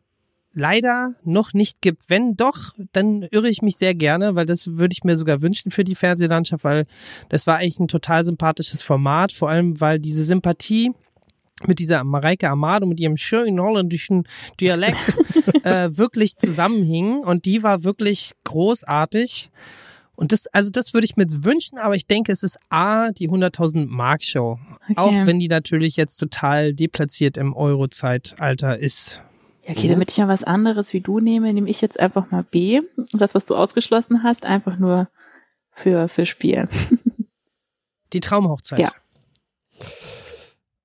leider noch nicht gibt. Wenn doch, dann irre ich mich sehr gerne, weil das würde ich mir sogar wünschen für die Fernsehlandschaft, weil das war eigentlich ein total sympathisches Format, vor allem weil diese Sympathie mit dieser Mareike Amado, mit ihrem schönen holländischen Dialekt äh, wirklich zusammenhing und die war wirklich großartig. Und das, also das würde ich mir wünschen, aber ich denke, es ist A, die 100.000 Mark Show. Okay. Auch wenn die natürlich jetzt total deplatziert im Euro-Zeitalter ist. Ja, okay, damit ich mal was anderes wie du nehme, nehme ich jetzt einfach mal B. Und das, was du ausgeschlossen hast, einfach nur für, für Spiel. Die Traumhochzeit. Ja.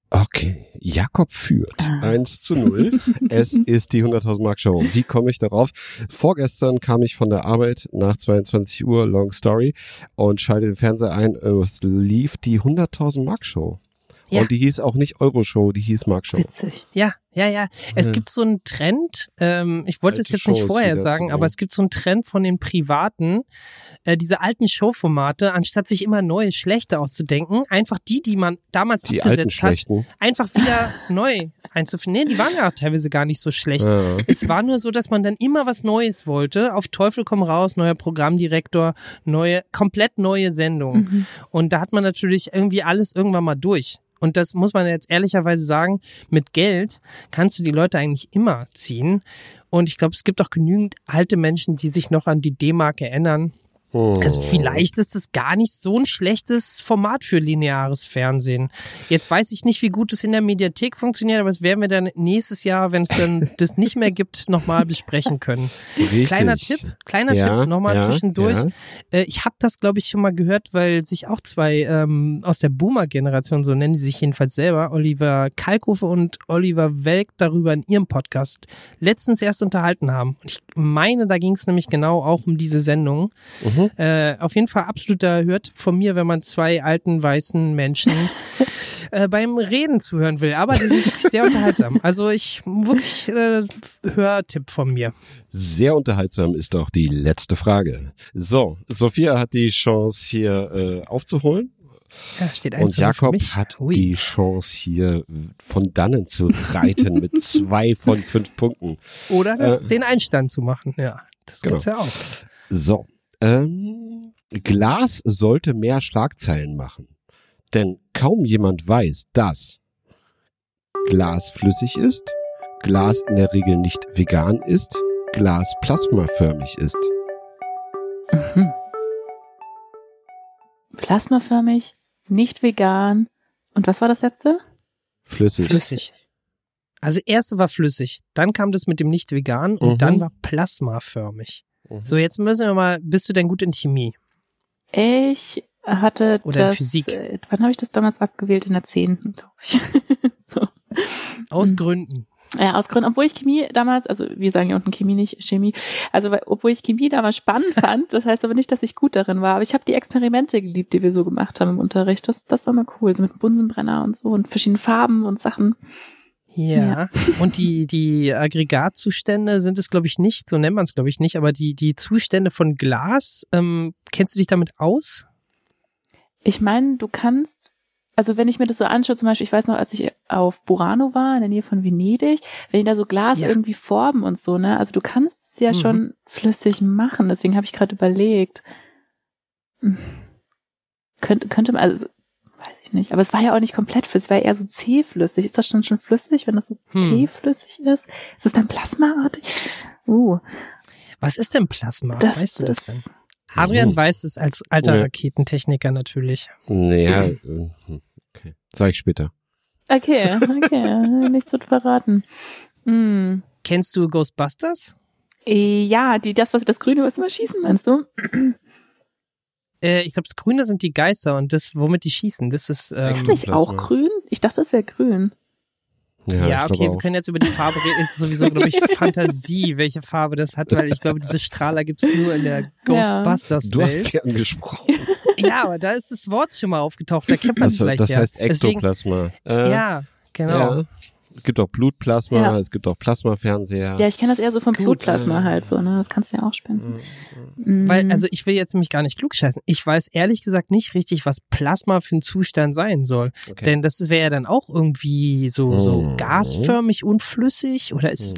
Okay, Jakob führt Ah. 1 zu 0. es ist die 100.000 Mark Show. Wie komme ich darauf? Vorgestern kam ich von der Arbeit nach 22 Uhr, long story, und schalte den Fernseher ein. Es lief die 100.000 Mark Show. Ja. Und die hieß auch nicht Euro Show, die hieß Mark Show. Witzig. Ja, ja, ja. Es Ja. gibt so einen Trend, ähm, ich wollte es jetzt nicht Shows vorher wieder sagen, aber es gibt so einen Trend von den Privaten, äh, diese alten Showformate, anstatt sich immer neue, schlechte auszudenken, einfach die, die man damals Die abgesetzt hat, einfach wieder neu einzufinden. Nee, die waren ja teilweise gar nicht so schlecht. Ja. Es war nur so, dass man dann immer was Neues wollte. Auf Teufel komm raus, neuer Programmdirektor, neue, komplett neue Sendung. Mhm. Und da hat man natürlich irgendwie alles irgendwann mal durch. Und das muss man jetzt ehrlicherweise sagen, mit Geld kannst du die Leute eigentlich immer ziehen. Und ich glaube, es gibt auch genügend alte Menschen, die sich noch an die D-Mark erinnern. Also vielleicht ist es gar nicht so ein schlechtes Format für lineares Fernsehen. Jetzt weiß ich nicht, wie gut es in der Mediathek funktioniert, aber das werden wir dann nächstes Jahr, wenn es dann das nicht mehr gibt, nochmal besprechen können. Richtig. Kleiner Tipp, kleiner Ja, Tipp, nochmal ja, zwischendurch. ja. Äh, ich habe das, glaube ich, schon mal gehört, weil sich auch zwei ähm, aus der Boomer-Generation, so nennen die sich jedenfalls selber, Oliver Kalkofe und Oliver Welk, darüber in ihrem Podcast letztens erst unterhalten haben. Und ich meine, da ging es nämlich genau auch um diese Sendung. Mhm. Äh, auf jeden Fall absoluter Hört von mir, wenn man zwei alten weißen Menschen äh, beim Reden zuhören will. Aber die sind wirklich sehr unterhaltsam. Also ich wirklich äh, Hörtipp von mir. Sehr unterhaltsam ist auch die letzte Frage. So, Sophia hat die Chance hier äh, aufzuholen. Ja, steht Und eins für Jakob hat Ui. die Chance hier von dannen zu reiten mit zwei von fünf Punkten. Oder das, Äh, den Einstand zu machen, ja. Das Genau. gibt's ja auch. So, ähm, Glas sollte mehr Schlagzeilen machen. Denn kaum jemand weiß, dass Glas flüssig ist, Glas in der Regel nicht vegan ist, Glas plasmaförmig ist. Mhm. plasmaförmig, nicht vegan. Und was war das letzte? Flüssig. Flüssig. Also erste war flüssig, dann kam das mit dem nicht vegan und Mhm. dann war plasmaförmig. Mhm. So, jetzt müssen wir mal, bist du denn gut in Chemie? Ich hatte Oder in das, Physik. äh, wann habe ich das damals abgewählt? In der zehnten, glaube ich. so. Aus Mhm. Gründen. Ja, aus Gründen, obwohl ich Chemie damals, also wir sagen ja unten Chemie nicht Chemie, also weil, obwohl ich Chemie damals spannend fand, das heißt aber nicht, dass ich gut darin war, aber ich habe die Experimente geliebt, die wir so gemacht haben im Unterricht. Das, das war mal cool, so mit Bunsenbrenner und so und verschiedenen Farben und Sachen. Ja. Und die, die Aggregatzustände sind es, glaube ich, nicht, so nennt man es, glaube ich, nicht, aber die, die Zustände von Glas, ähm, kennst du dich damit aus? Ich meine, du kannst, also wenn ich mir das so anschaue, zum Beispiel, ich weiß noch, als ich auf Burano war, in der Nähe von Venedig, wenn die da so Glas Ja. irgendwie formen und so, ne, also du kannst es ja Mhm. schon flüssig machen, deswegen habe ich gerade überlegt. Hm. Könnte, könnte man, also, weiß ich nicht, aber es war ja auch nicht komplett flüssig, es war eher so zähflüssig. Ist das schon schon flüssig, wenn das so Hm. zähflüssig ist? Ist es dann plasmaartig? Uh, Was ist denn Plasma? das weißt du das denn? ist, Adrian Mhm. weiß es als alter Ja. Raketentechniker natürlich. Naja, äh, okay. Sag ich später. okay, okay, nicht zu verraten. Hm. Kennst du Ghostbusters? Ja, die, das, was das Grüne, was immer schießen, meinst du? Äh, ich glaube, das Grüne sind die Geister und das, womit die schießen, das ist. Ähm, ist nicht Plasma. auch grün? Ich dachte, es wäre grün. Ja, Ja, okay, wir können jetzt über die Farbe reden. Ist sowieso, glaube ich, Fantasie, welche Farbe das hat, weil ich glaube, diese Strahler gibt es nur in der Du Ghostbusters-Welt. hast sie angesprochen. Ja, aber da ist das Wort schon mal aufgetaucht, da kennt man es Also, vielleicht das ja. heißt Deswegen, Ektoplasma. Äh, ja, genau. Ja. Es gibt auch Blutplasma, Ja. es gibt auch Plasmafernseher. Ja, ich kenne das eher so vom Gut, Blutplasma äh, halt so, ne? Das kannst du ja auch spenden. Mhm. Weil, Mm. also ich will jetzt nämlich gar nicht klugscheißen. Ich weiß ehrlich gesagt nicht richtig, was Plasma für ein Zustand sein soll. Okay. Denn das wäre ja dann auch irgendwie so, so Mhm. gasförmig, unflüssig. Oder ist es Mhm.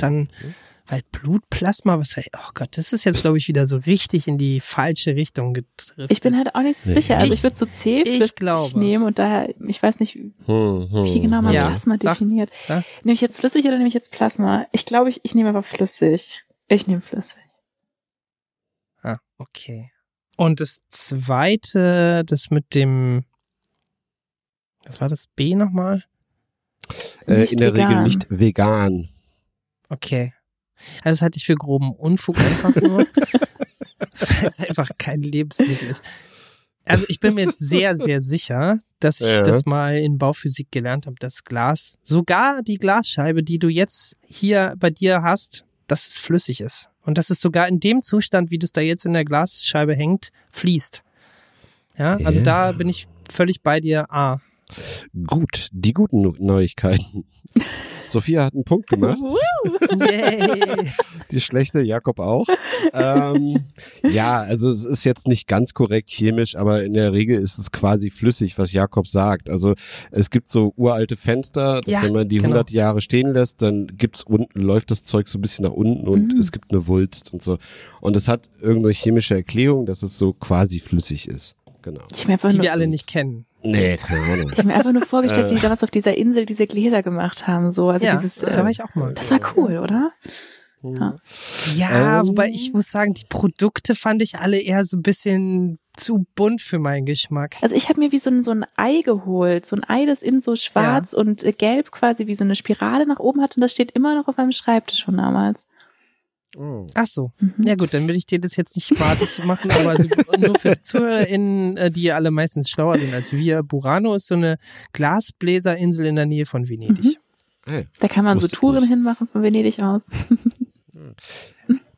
Weil Blutplasma, was, oh Gott, das ist jetzt, glaube ich, wieder so richtig in die falsche Richtung gedriftet. ich bin halt auch nicht so Ich- sicher. Also ich ich- würde so C ich glaube. nehmen und daher, ich weiß nicht, Hm, hm, wie genau man Ja, Plasma sag. definiert. Sag. Nehme ich jetzt flüssig oder nehme ich jetzt Plasma? Ich glaube, ich, ich nehme aber flüssig. Ich nehme flüssig. Ah, okay. Und das zweite, das mit dem, was war das B nochmal? Äh, in der Regel vegan. nicht vegan. Okay. Also das halte ich für groben Unfug einfach nur, weil es einfach kein Lebensmittel ist. Also ich bin mir jetzt sehr, sehr sicher, dass ich Ja. das mal in Bauphysik gelernt habe, dass Glas, sogar die Glasscheibe, die du jetzt hier bei dir hast, dass es flüssig ist. Und dass es sogar in dem Zustand, wie das da jetzt in der Glasscheibe hängt, fließt. Ja, also Ja. da bin ich völlig bei dir. Ah, Gut, die guten Neuigkeiten. Sophia hat einen Punkt gemacht, yay. die schlechte, Jakob auch. ähm, ja, also es ist jetzt nicht ganz korrekt chemisch, aber in der Regel ist es quasi flüssig, was Jakob sagt. Also es gibt so uralte Fenster, dass Ja, wenn man die genau. 100 Jahre stehen lässt, dann gibt's unten, läuft das Zeug so ein bisschen nach unten und Mhm. es gibt eine Wulst und so. Und es hat irgendeine chemische Erklärung, dass es so quasi flüssig ist. Genau. Ich habe mir einfach Die nur, wir alle nicht kennen. Nee, keine Ahnung. ich hab mir einfach nur vorgestellt, Äh. wie die damals auf dieser Insel diese Gläser gemacht haben. So, also ja, dieses, da äh, war ich auch mal. das war cool, oder? Ja. Ja, Ähm. wobei ich muss sagen, die Produkte fand ich alle eher so ein bisschen zu bunt für meinen Geschmack. Also ich habe mir wie so ein, so ein Ei geholt, so ein Ei, das in so schwarz und äh, gelb quasi wie so eine Spirale nach oben hat und das steht immer noch auf meinem Schreibtisch von damals. Oh. Ach so. Mhm. Ja gut, dann will ich dir das jetzt nicht madig machen, aber so, nur für die ZuhörerInnen, äh, die alle meistens schlauer sind als wir. Burano ist so eine Glasbläserinsel in der Nähe von Venedig. Ah, ja. Da kann man so Touren hinmachen von Venedig aus.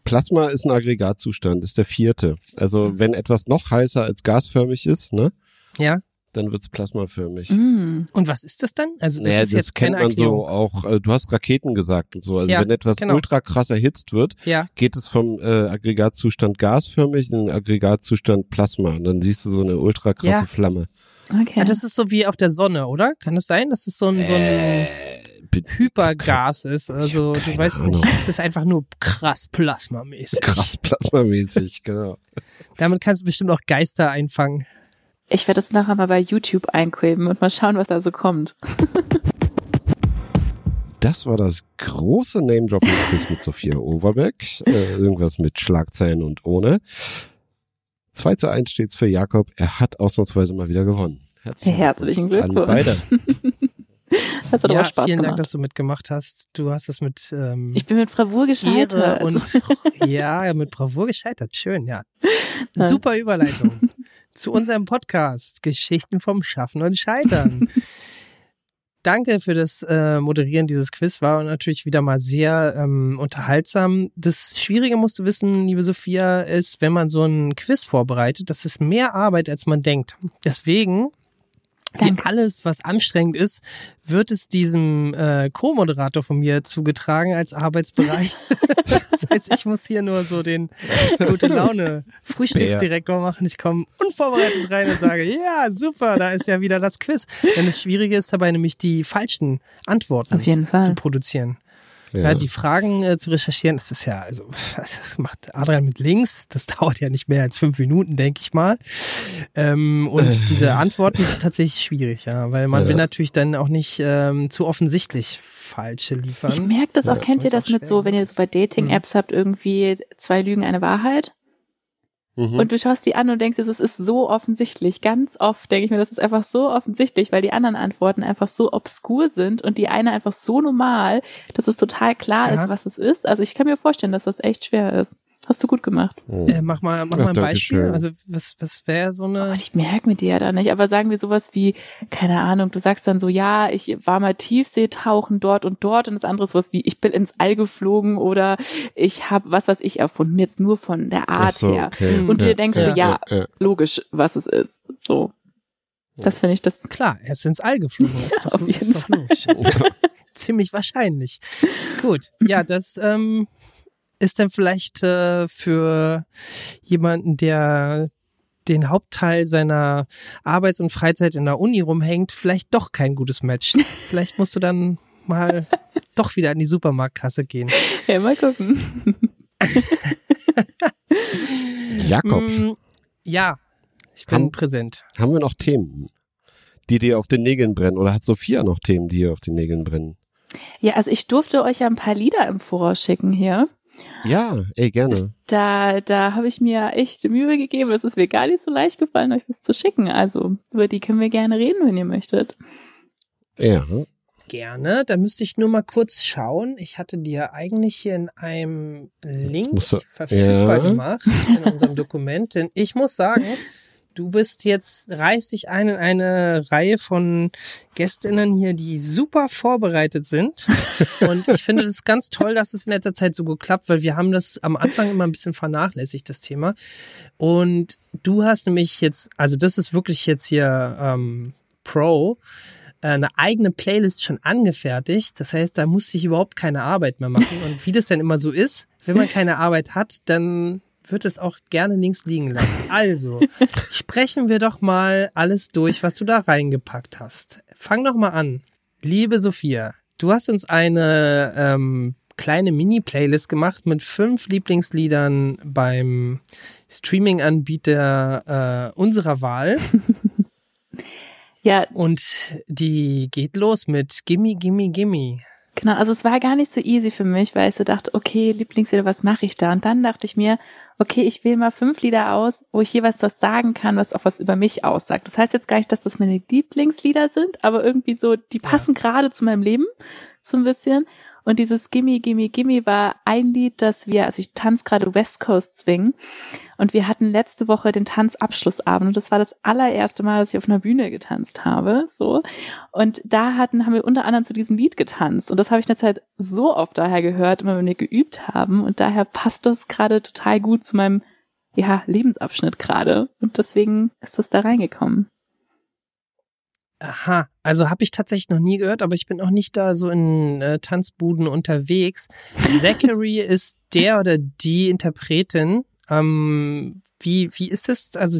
Plasma ist ein Aggregatzustand, ist der vierte. Also wenn etwas noch heißer als gasförmig ist, ne, Ja. Dann wird's plasmaförmig. Mm. Und was ist das dann? Also das naja, ist das jetzt kennt keine man so auch, äh, du hast Raketen gesagt und so. Also Ja, wenn etwas genau. ultra krass erhitzt wird, Ja. geht es vom äh, Aggregatzustand gasförmig in den Aggregatzustand Plasma. Und dann siehst du so eine ultra krasse Ja. Flamme. Okay. ja. Das ist so wie auf der Sonne, oder? Kann es sein, dass es so ein, so ein Äh, Hypergas ist? Also du weißt Ahnung. nicht, es ist einfach nur krass plasmamäßig. krass plasmamäßig, genau. Damit kannst du bestimmt auch Geister einfangen. Ich werde das nachher mal bei YouTube einqueben und mal schauen, was da so kommt. Das war das große Name-Dropping-Quiz mit Sophia Overbeck. Äh, irgendwas mit Schlagzeilen und ohne. 2 zu 1 steht's für Jakob. Er hat ausnahmsweise mal wieder gewonnen. Herzlichen, Herzlichen Glückwunsch. an beide. Glückwunsch. Das hat ja, aber Spaß vielen gemacht. Dank, dass du mitgemacht hast. Du hast es mit ähm, ich bin mit Bravour Ehre gescheitert. und ja, mit Bravour gescheitert. Schön, ja. Super Überleitung zu unserem Podcast Geschichten vom Schaffen und Scheitern. Danke für das äh, Moderieren dieses Quiz. War natürlich wieder mal sehr ähm, unterhaltsam. Das Schwierige musst du wissen, liebe Sophia, ist, wenn man so ein Quiz vorbereitet, das ist mehr Arbeit, als man denkt. Deswegen wie Danke. alles, was anstrengend ist, wird es diesem äh, Co-Moderator von mir zugetragen als Arbeitsbereich. das heißt, ich muss hier nur so den gute Laune Frühstücksdirektor machen. Ich komme unvorbereitet rein und sage, ja, super, da ist ja wieder das Quiz. Denn das Schwierige ist dabei nämlich die falschen Antworten Auf jeden zu produzieren. Ja, die Fragen äh, zu recherchieren, das ist ja, also, das macht Adrian mit links, das dauert ja nicht mehr als fünf Minuten, denke ich mal. Ähm, und diese Antworten sind tatsächlich schwierig, ja, weil man Ja. will natürlich dann auch nicht ähm, zu offensichtlich falsche liefern. Ich merke das auch, Ja, kennt ihr das mit so, wenn ihr so bei Dating-Apps habt, irgendwie zwei Lügen, eine Wahrheit? Mhm. Und du schaust die an und denkst dir, es ist so offensichtlich. Ganz oft denke ich mir, das ist einfach so offensichtlich, weil die anderen Antworten einfach so obskur sind und die eine einfach so normal, dass es total klar Ja. ist, was es ist. Also ich kann mir vorstellen, dass das echt schwer ist. Hast du gut gemacht. Mhm. Äh, mach mal, mach Ach, mal ein Beispiel. Dankeschön. Also was, was wäre so eine? Aber ich merke mir die ja da nicht. Aber sagen wir sowas wie, keine Ahnung, du sagst dann so, ja, ich war mal Tiefseetauchen dort und dort und das andere ist sowas wie, ich bin ins All geflogen oder ich habe was, was ich erfunden, jetzt nur von der Art so, her. okay. Und du Ja, dir denkst so, ja, ja. logisch, was es ist. So. Das finde ich das. Klar, er ist ins All geflogen. Ja, ist doch, auf jeden ist doch logisch. Ziemlich wahrscheinlich. Gut, ja, das ähm, ist dann vielleicht äh, für jemanden, der den Hauptteil seiner Arbeits- und Freizeit in der Uni rumhängt, vielleicht doch kein gutes Match. Vielleicht musst du dann mal doch wieder an die Supermarktkasse gehen. Ja, mal gucken. Jakob, Mm, ja, ich bin Haben- präsent. haben wir noch Themen, die dir auf den Nägeln brennen? Oder hat Sophia noch Themen, die ihr auf den Nägeln brennen? Ja, also ich durfte euch ja ein paar Lieder im Voraus schicken hier. Ja, ey, gerne. Da, da habe ich mir echt Mühe gegeben. Es ist mir gar nicht so leicht gefallen, euch was zu schicken. Also über die können wir gerne reden, wenn ihr möchtet. Ja. Gerne, da müsste ich nur mal kurz schauen. Ich hatte dir eigentlich hier in einem Link du- verfügbar ja. gemacht in unserem Dokument, denn ich muss sagen, du bist jetzt, reißt dich ein in eine Reihe von Gästinnen hier, die super vorbereitet sind. Und ich finde das ganz toll, dass es in letzter Zeit so gut klappt, weil wir haben das am Anfang immer ein bisschen vernachlässigt, das Thema. Und du hast nämlich jetzt, also das ist wirklich jetzt hier ähm, Pro, äh, eine eigene Playlist schon angefertigt. Das heißt, da muss ich überhaupt keine Arbeit mehr machen. Und wie das dann immer so ist, wenn man keine Arbeit hat, dann wird es auch gerne links liegen lassen. Also, sprechen wir doch mal alles durch, was du da reingepackt hast. Fang doch mal an. Liebe Sophia, du hast uns eine ähm, kleine Mini-Playlist gemacht mit fünf Lieblingsliedern beim Streaming-Anbieter äh, unserer Wahl. Ja, Und die geht los mit Gimme, Gimme, Gimme. Genau, also es war gar nicht so easy für mich, weil ich so dachte, okay, Lieblingslieder, was mache ich da? Und dann dachte ich mir, okay, ich wähle mal fünf Lieder aus, wo ich jeweils was sagen kann, was auch was über mich aussagt. Das heißt jetzt gar nicht, dass das meine Lieblingslieder sind, aber irgendwie so, die passen gerade zu meinem Leben, so ein bisschen. Und dieses Gimme, Gimme, Gimme war ein Lied, das wir, also ich tanze gerade West Coast Swing. Und wir hatten letzte Woche den Tanzabschlussabend. Und das war das allererste Mal, dass ich auf einer Bühne getanzt habe, so. Und da hatten, haben wir unter anderem zu diesem Lied getanzt. Und das habe ich in der Zeit so oft daher gehört, immer wenn wir geübt haben. Und daher passt das gerade total gut zu meinem, ja, Lebensabschnitt gerade. Und deswegen ist das da reingekommen. Aha, also habe ich tatsächlich noch nie gehört, aber ich bin auch nicht da so in äh, Tanzbuden unterwegs. Zachary ist der oder die Interpretin. Ähm, wie, wie ist das? Also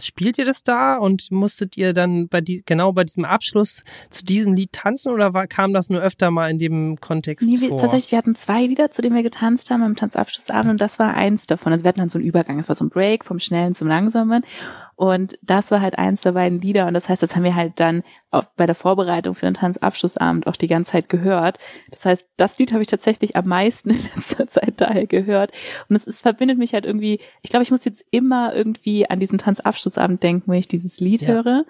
spielt ihr das da und musstet ihr dann bei die, genau bei diesem Abschluss zu diesem Lied tanzen oder war, kam das nur öfter mal in dem Kontext Nee, wir, vor? tatsächlich, wir hatten zwei Lieder, zu denen wir getanzt haben am Tanzabschlussabend und das war eins davon. Also wir hatten dann so einen Übergang, es war so ein Break vom Schnellen zum Langsamen. Und das war halt eins der beiden Lieder. Und das heißt, das haben wir halt dann auch bei der Vorbereitung für den Tanzabschlussabend auch die ganze Zeit gehört. Das heißt, das Lied habe ich tatsächlich am meisten in letzter Zeit daher gehört. Und es ist, verbindet mich halt irgendwie, ich glaube, ich muss jetzt immer irgendwie an diesen Tanzabschlussabend denken, wenn ich dieses Lied Ja. höre.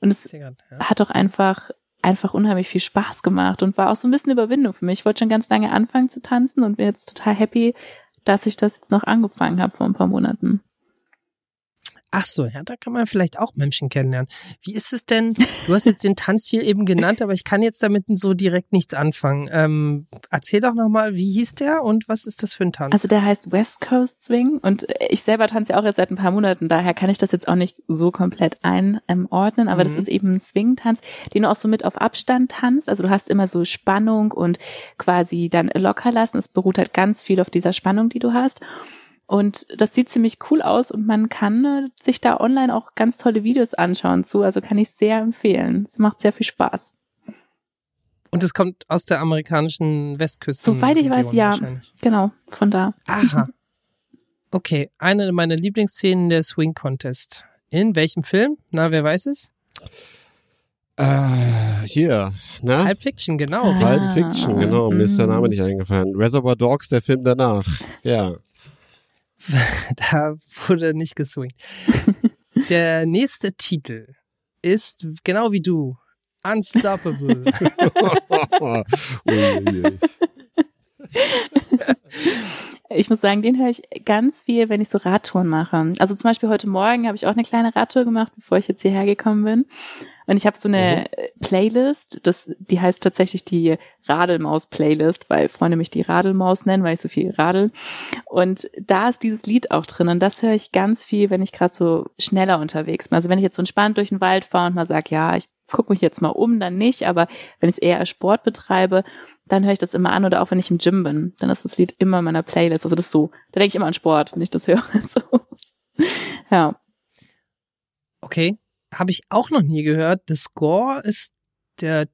Und es ja. hat auch einfach einfach unheimlich viel Spaß gemacht und war auch so ein bisschen Überwindung für mich. Ich wollte schon ganz lange anfangen zu tanzen und bin jetzt total happy, dass ich das jetzt noch angefangen habe vor ein paar Monaten. Ach so, ja, da kann man vielleicht auch Menschen kennenlernen. Wie ist es denn? Du hast jetzt den Tanzstil eben genannt, aber ich kann jetzt damit so direkt nichts anfangen. Ähm, erzähl doch nochmal, wie hieß der und was ist das für ein Tanz? Also der heißt West Coast Swing und ich selber tanze ja auch erst seit ein paar Monaten, daher kann ich das jetzt auch nicht so komplett einordnen, aber das Mhm. ist eben ein Swing-Tanz, den du auch so mit auf Abstand tanzt. Also du hast immer so Spannung und quasi dann locker lassen. Es beruht halt ganz viel auf dieser Spannung, die du hast. Und das sieht ziemlich cool aus und man kann äh, sich da online auch ganz tolle Videos anschauen zu. Also kann ich sehr empfehlen. Es macht sehr viel Spaß. und es kommt aus der amerikanischen Westküste. Soweit ich weiß, ja. Genau, von da. Aha. Okay, eine meiner Lieblingsszenen der Swing Contest. In welchem Film? Na, wer weiß es? Äh, hier, ne? Pulp Fiction, genau. Ah. Pulp Fiction, genau. Mir ist der. Name nicht eingefallen. Reservoir Dogs, der Film danach. Ja. Da wurde nicht geswingt. Der nächste Titel ist genau wie du. Unstoppable. Uiuiui. Ich muss sagen, den höre ich ganz viel, wenn ich so Radtouren mache. Also zum Beispiel heute Morgen habe ich auch eine kleine Radtour gemacht, bevor ich jetzt hierher gekommen bin. Und ich habe so eine Playlist, das, die heißt tatsächlich die Radelmaus-Playlist, weil Freunde mich die Radelmaus nennen, weil ich so viel radel. Und da ist dieses Lied auch drin. Und das höre ich ganz viel, wenn ich gerade so schneller unterwegs bin. Also wenn ich jetzt so entspannt durch den Wald fahre und mal sage, ja, ich gucke mich jetzt mal um, dann nicht. Aber wenn ich eher Sport betreibe, dann höre ich das immer an oder auch wenn ich im Gym bin, dann ist das Lied immer in meiner Playlist. Also das ist so, da denke ich immer an Sport, wenn ich das höre. So. Ja. Okay, habe ich auch noch nie gehört. The Score ist der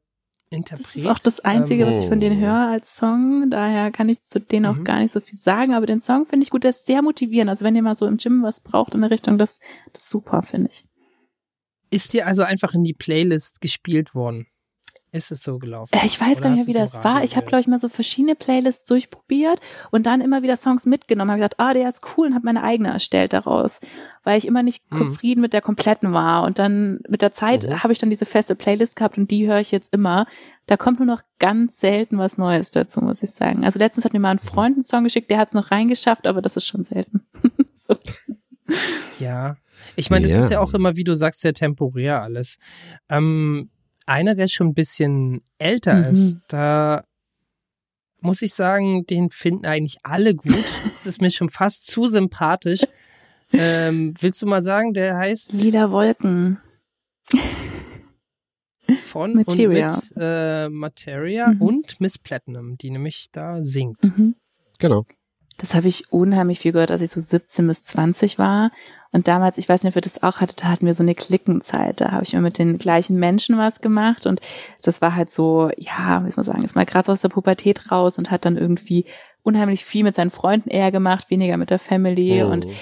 Interpret. Das ist auch das Einzige, Ähm, was ich von denen höre als Song. Daher kann ich zu denen auch Mhm. gar nicht so viel sagen, aber den Song finde ich gut, der ist sehr motivierend. Also wenn ihr mal so im Gym was braucht in der Richtung, das, das ist super, finde ich. Ist dir also einfach in die Playlist gespielt worden? Ist es so gelaufen? Äh, Ich weiß Oder gar nicht mehr, wie das war. Ich habe, glaube ich, mal so verschiedene Playlists durchprobiert und dann immer wieder Songs mitgenommen. Habe gesagt, ah, der ist cool und habe meine eigene erstellt daraus, weil ich immer nicht Mhm. zufrieden mit der kompletten war. Und dann mit der Zeit Mhm. habe ich dann diese feste Playlist gehabt und die höre ich jetzt immer. Da kommt nur noch ganz selten was Neues dazu, muss ich sagen. Also letztens hat mir mal ein Freund einen Song geschickt, der hat es noch reingeschafft, aber das ist schon selten. so. Ja. Ich meine, es Ja. ist ja auch immer, wie du sagst, sehr temporär alles. Ähm, einer, der schon ein bisschen älter Mhm. ist, da muss ich sagen, den finden eigentlich alle gut. Es ist mir schon fast zu sympathisch. Ähm, willst du mal sagen, der heißt Lila Wolken. von Materia. und mit äh, Materia Mhm. und Miss Platinum, die nämlich da singt. Mhm. Genau. Das habe ich unheimlich viel gehört, als ich so 17 bis 20 war. Und damals, ich weiß nicht, ob ihr das auch hattet, da hatten wir so eine Klickenzeit. Da habe ich immer mit den gleichen Menschen was gemacht. Und das war halt so, ja, wie soll man sagen, ist mal gerade so aus der Pubertät raus und hat dann irgendwie unheimlich viel mit seinen Freunden eher gemacht, weniger mit der Family. Und Mhm.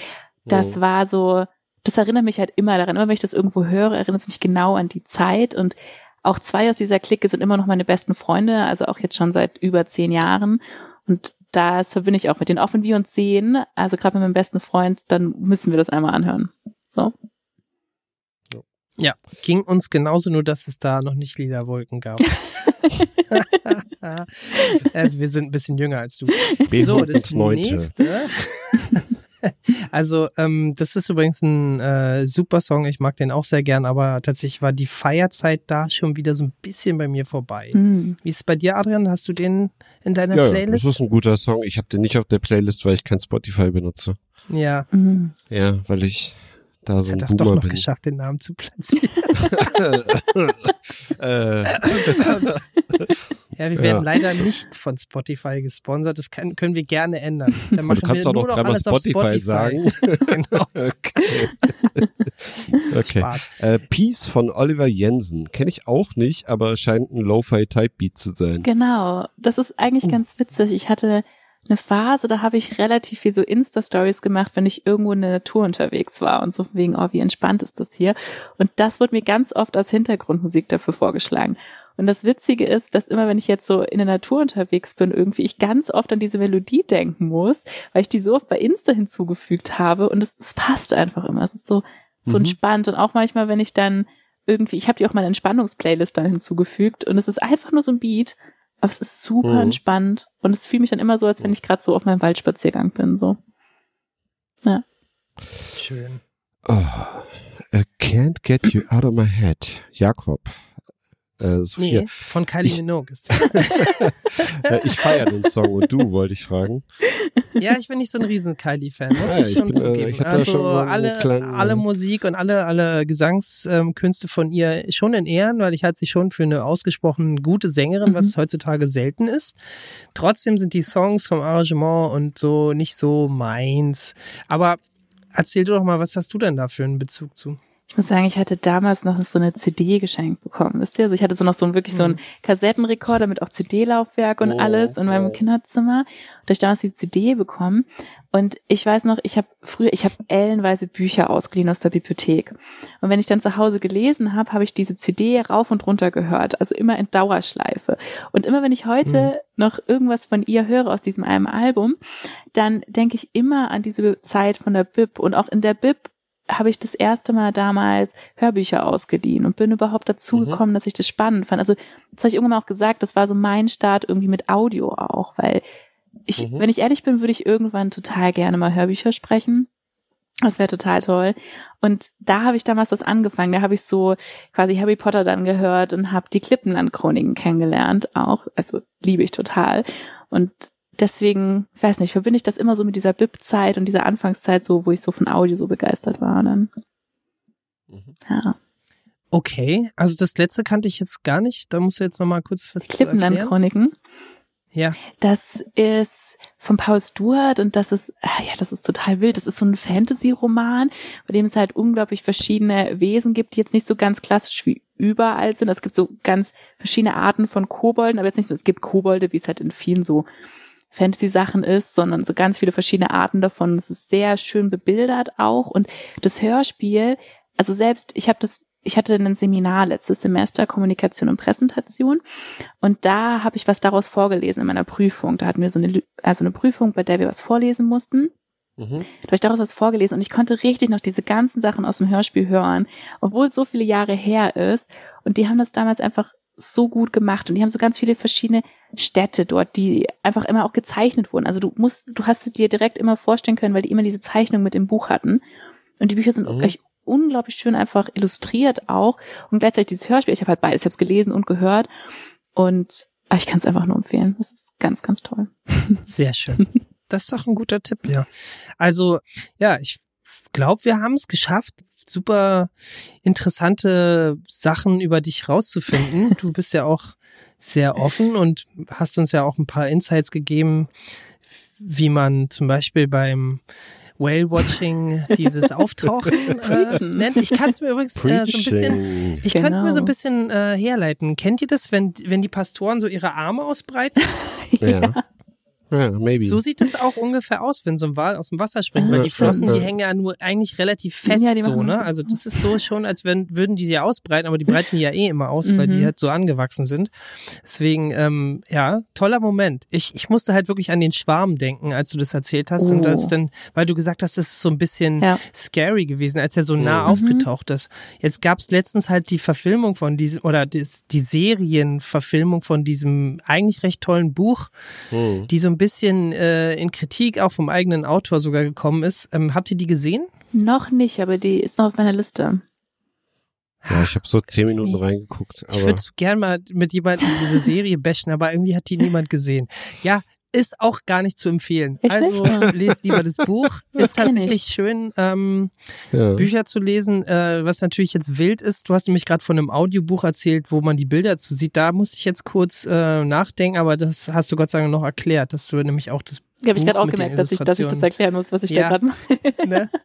das Mhm. war so, das erinnert mich halt immer daran. Immer wenn ich das irgendwo höre, erinnert es mich genau an die Zeit. Und auch zwei aus dieser Clique sind immer noch meine besten Freunde, also auch jetzt schon seit über zehn Jahren. Und das verbinde ich auch mit denen. Auch wenn wir uns sehen, also gerade mit meinem besten Freund, dann müssen wir das einmal anhören. So. Ja, ging uns genauso, nur dass es da noch nicht lila Wolken gab. also wir sind ein bisschen jünger als du. So, das nächste. Also, ähm, das ist übrigens ein äh, super Song. Ich mag den auch sehr gern, aber tatsächlich war die Feierzeit da schon wieder so ein bisschen bei mir vorbei. Hm. Wie ist es bei dir, Adrian? Hast du den in deiner Ja, ja, das Playlist? ist ein guter Song. Ich habe den nicht auf der Playlist, weil ich kein Spotify benutze. Ja, Hm. Ja, weil ich da so ein hat das doch Boomer noch bin. geschafft, den Namen zu platzieren. äh, Ja, wir werden Ja. leider nicht von Spotify gesponsert. Das kann, können wir gerne ändern. Dann machen du kannst wir doch noch nur noch alles auf Spotify, Spotify. sagen. genau. okay. okay. Spaß. Äh, Peace von Oliver Jensen. Kenne ich auch nicht, aber scheint ein Lo-Fi-Type-Beat zu sein. Genau. Das ist eigentlich Oh. ganz witzig. Ich hatte eine Phase, da habe ich relativ viel so Insta-Stories gemacht, wenn ich irgendwo in der Natur unterwegs war und so wegen, oh, wie entspannt ist das hier. Und das wurde mir ganz oft als Hintergrundmusik dafür vorgeschlagen. Und das Witzige ist, dass immer, wenn ich jetzt so in der Natur unterwegs bin, irgendwie ich ganz oft an diese Melodie denken muss, weil ich die so oft bei Insta hinzugefügt habe und es, es passt einfach immer. Es ist so, so Mhm. entspannt. Und auch manchmal, wenn ich dann irgendwie, ich habe die auch meine Entspannungsplaylist dann hinzugefügt und es ist einfach nur so ein Beat, aber es ist super Mhm. entspannt und es fühlt mich dann immer so, als wenn ich gerade so auf meinem Waldspaziergang bin. So. Schön. Oh, I can't get you out of my head. Jakob. Äh, Sophia. Nee, von Kylie Ich- Minogue ist ich feiere den Song und du, wollte ich fragen. Ja, ich bin nicht so ein riesen Kylie-Fan, muss Ja, ich ich schon bin, äh, zugeben. ich also schon alle, kleinen- alle Musik und alle, alle Gesangskünste von ihr schon in Ehren, weil ich halte sie schon für eine ausgesprochen gute Sängerin, was Mhm. heutzutage selten ist. Trotzdem sind die Songs vom Arrangement und so nicht so meins. Aber erzähl du doch mal, was hast du denn da für einen Bezug zu? Ich muss sagen, ich hatte damals noch so eine CD geschenkt bekommen, wisst ihr? Also ich hatte so noch so ein, wirklich so einen Kassettenrekorder mit auch CD-Laufwerk und Oh, alles in meinem oh. Kinderzimmer. Und da ich damals die CD bekommen. Und ich weiß noch, ich habe früher, ich habe ellenweise Bücher ausgeliehen aus der Bibliothek. Und wenn ich dann zu Hause gelesen habe, habe ich diese CD rauf und runter gehört, also immer in Dauerschleife. Und immer wenn ich heute noch irgendwas von ihr höre aus diesem einem Album, dann denke ich immer an diese Zeit von der Bib. Und auch in der Bib habe ich das erste Mal damals Hörbücher ausgeliehen und bin überhaupt dazu Mhm. gekommen, dass ich das spannend fand. Also, das habe ich irgendwann mal auch gesagt, das war so mein Start irgendwie mit Audio auch, weil ich, Mhm. wenn ich ehrlich bin, würde ich irgendwann total gerne mal Hörbücher sprechen. Das wäre total toll. Und da habe ich damals das angefangen. Da habe ich so quasi Harry Potter dann gehört und habe die Klippenland-Chroniken kennengelernt auch. Also liebe ich total. Und deswegen, ich weiß nicht, verbinde ich das immer so mit dieser Bib-Zeit und dieser Anfangszeit so, wo ich so von Audio so begeistert war. Dann, Mhm. ja. Okay, also das letzte kannte ich jetzt gar nicht. Da musst du jetzt noch mal kurz was. Klippenland-Chroniken. Ja. Das ist von Paul Stewart und das ist, ah ja, das ist total wild. Das ist so ein Fantasy-Roman, bei dem es halt unglaublich verschiedene Wesen gibt, die jetzt nicht so ganz klassisch wie überall sind. Es gibt so ganz verschiedene Arten von Kobolden, aber jetzt nicht so, es gibt Kobolde, wie es halt in vielen so Fantasy-Sachen ist, sondern so ganz viele verschiedene Arten davon. Es ist sehr schön bebildert auch und das Hörspiel, also selbst, ich habe das, ich hatte ein Seminar letztes Semester Kommunikation und Präsentation und da habe ich was daraus vorgelesen in meiner Prüfung. Da hatten wir so eine, also eine Prüfung, bei der wir was vorlesen mussten. Mhm. Da habe ich daraus was vorgelesen und ich konnte richtig noch diese ganzen Sachen aus dem Hörspiel hören, obwohl es so viele Jahre her ist. Und die haben das damals einfach so gut gemacht und die haben so ganz viele verschiedene Städte dort, die einfach immer auch gezeichnet wurden. Also du musst, du hast es dir direkt immer vorstellen können, weil die immer diese Zeichnung mit im Buch hatten. Und die Bücher sind Mhm. gleich unglaublich schön einfach illustriert auch und gleichzeitig dieses Hörspiel. Ich habe halt beides, ich habe es gelesen und gehört und ah, ich kann es einfach nur empfehlen. Das ist ganz, ganz toll. Sehr schön. Das ist doch ein guter Tipp, ja. Also, ja, ich glaube, wir haben es geschafft, super interessante Sachen über dich rauszufinden. Du bist ja auch sehr offen und hast uns ja auch ein paar Insights gegeben, wie man zum Beispiel beim Whale-Watching dieses Auftauchen äh, nennt. Ich kann es mir übrigens äh, so ein bisschen ich könnte es mir so ein Genau. bisschen äh, herleiten. Kennt ihr das, wenn, wenn die Pastoren so ihre Arme ausbreiten? Ja. Ja, maybe. So sieht es auch ungefähr aus, wenn so ein Wal aus dem Wasser springt, Ah, weil die. Flossen, die hängen ja nur eigentlich relativ fest Ja, die so, ne? so. Also das ist so schon, als wenn, würden die sie ausbreiten, aber die breiten die ja eh immer aus, weil die Mhm. halt so angewachsen sind. Deswegen, ähm, ja, toller Moment. Ich, ich musste halt wirklich an den Schwarm denken, als du das erzählt hast. Und Oh. das dann, weil du gesagt hast, das ist so ein bisschen Ja. scary gewesen, als er so nah Mhm. aufgetaucht ist. Jetzt gab es letztens halt die Verfilmung von diesem, oder das, die Serienverfilmung von diesem eigentlich recht tollen Buch, Hm. die so ein bisschen äh, in Kritik auch vom eigenen Autor sogar gekommen ist. Ähm, habt ihr die gesehen? Noch nicht, aber die ist noch auf meiner Liste. Ja, ich habe so zehn Minuten reingeguckt. Ich würde gern mal mit jemandem diese Serie bashen, aber irgendwie hat die niemand gesehen. Ja, ist auch gar nicht zu empfehlen. Echt Also nicht? lest lieber das Buch. Das ist tatsächlich schön, ähm, ja. Bücher zu lesen. Äh, was natürlich jetzt wild ist, du hast nämlich gerade von einem Audiobuch erzählt, wo man die Bilder zu sieht. Da musste ich jetzt kurz äh, nachdenken, aber das hast du Gott sei Dank noch erklärt, dass du nämlich auch das Ich habe ich gerade auch gemerkt, dass ich, dass ich das erklären muss, was ich Ja. da gerade mache. ne?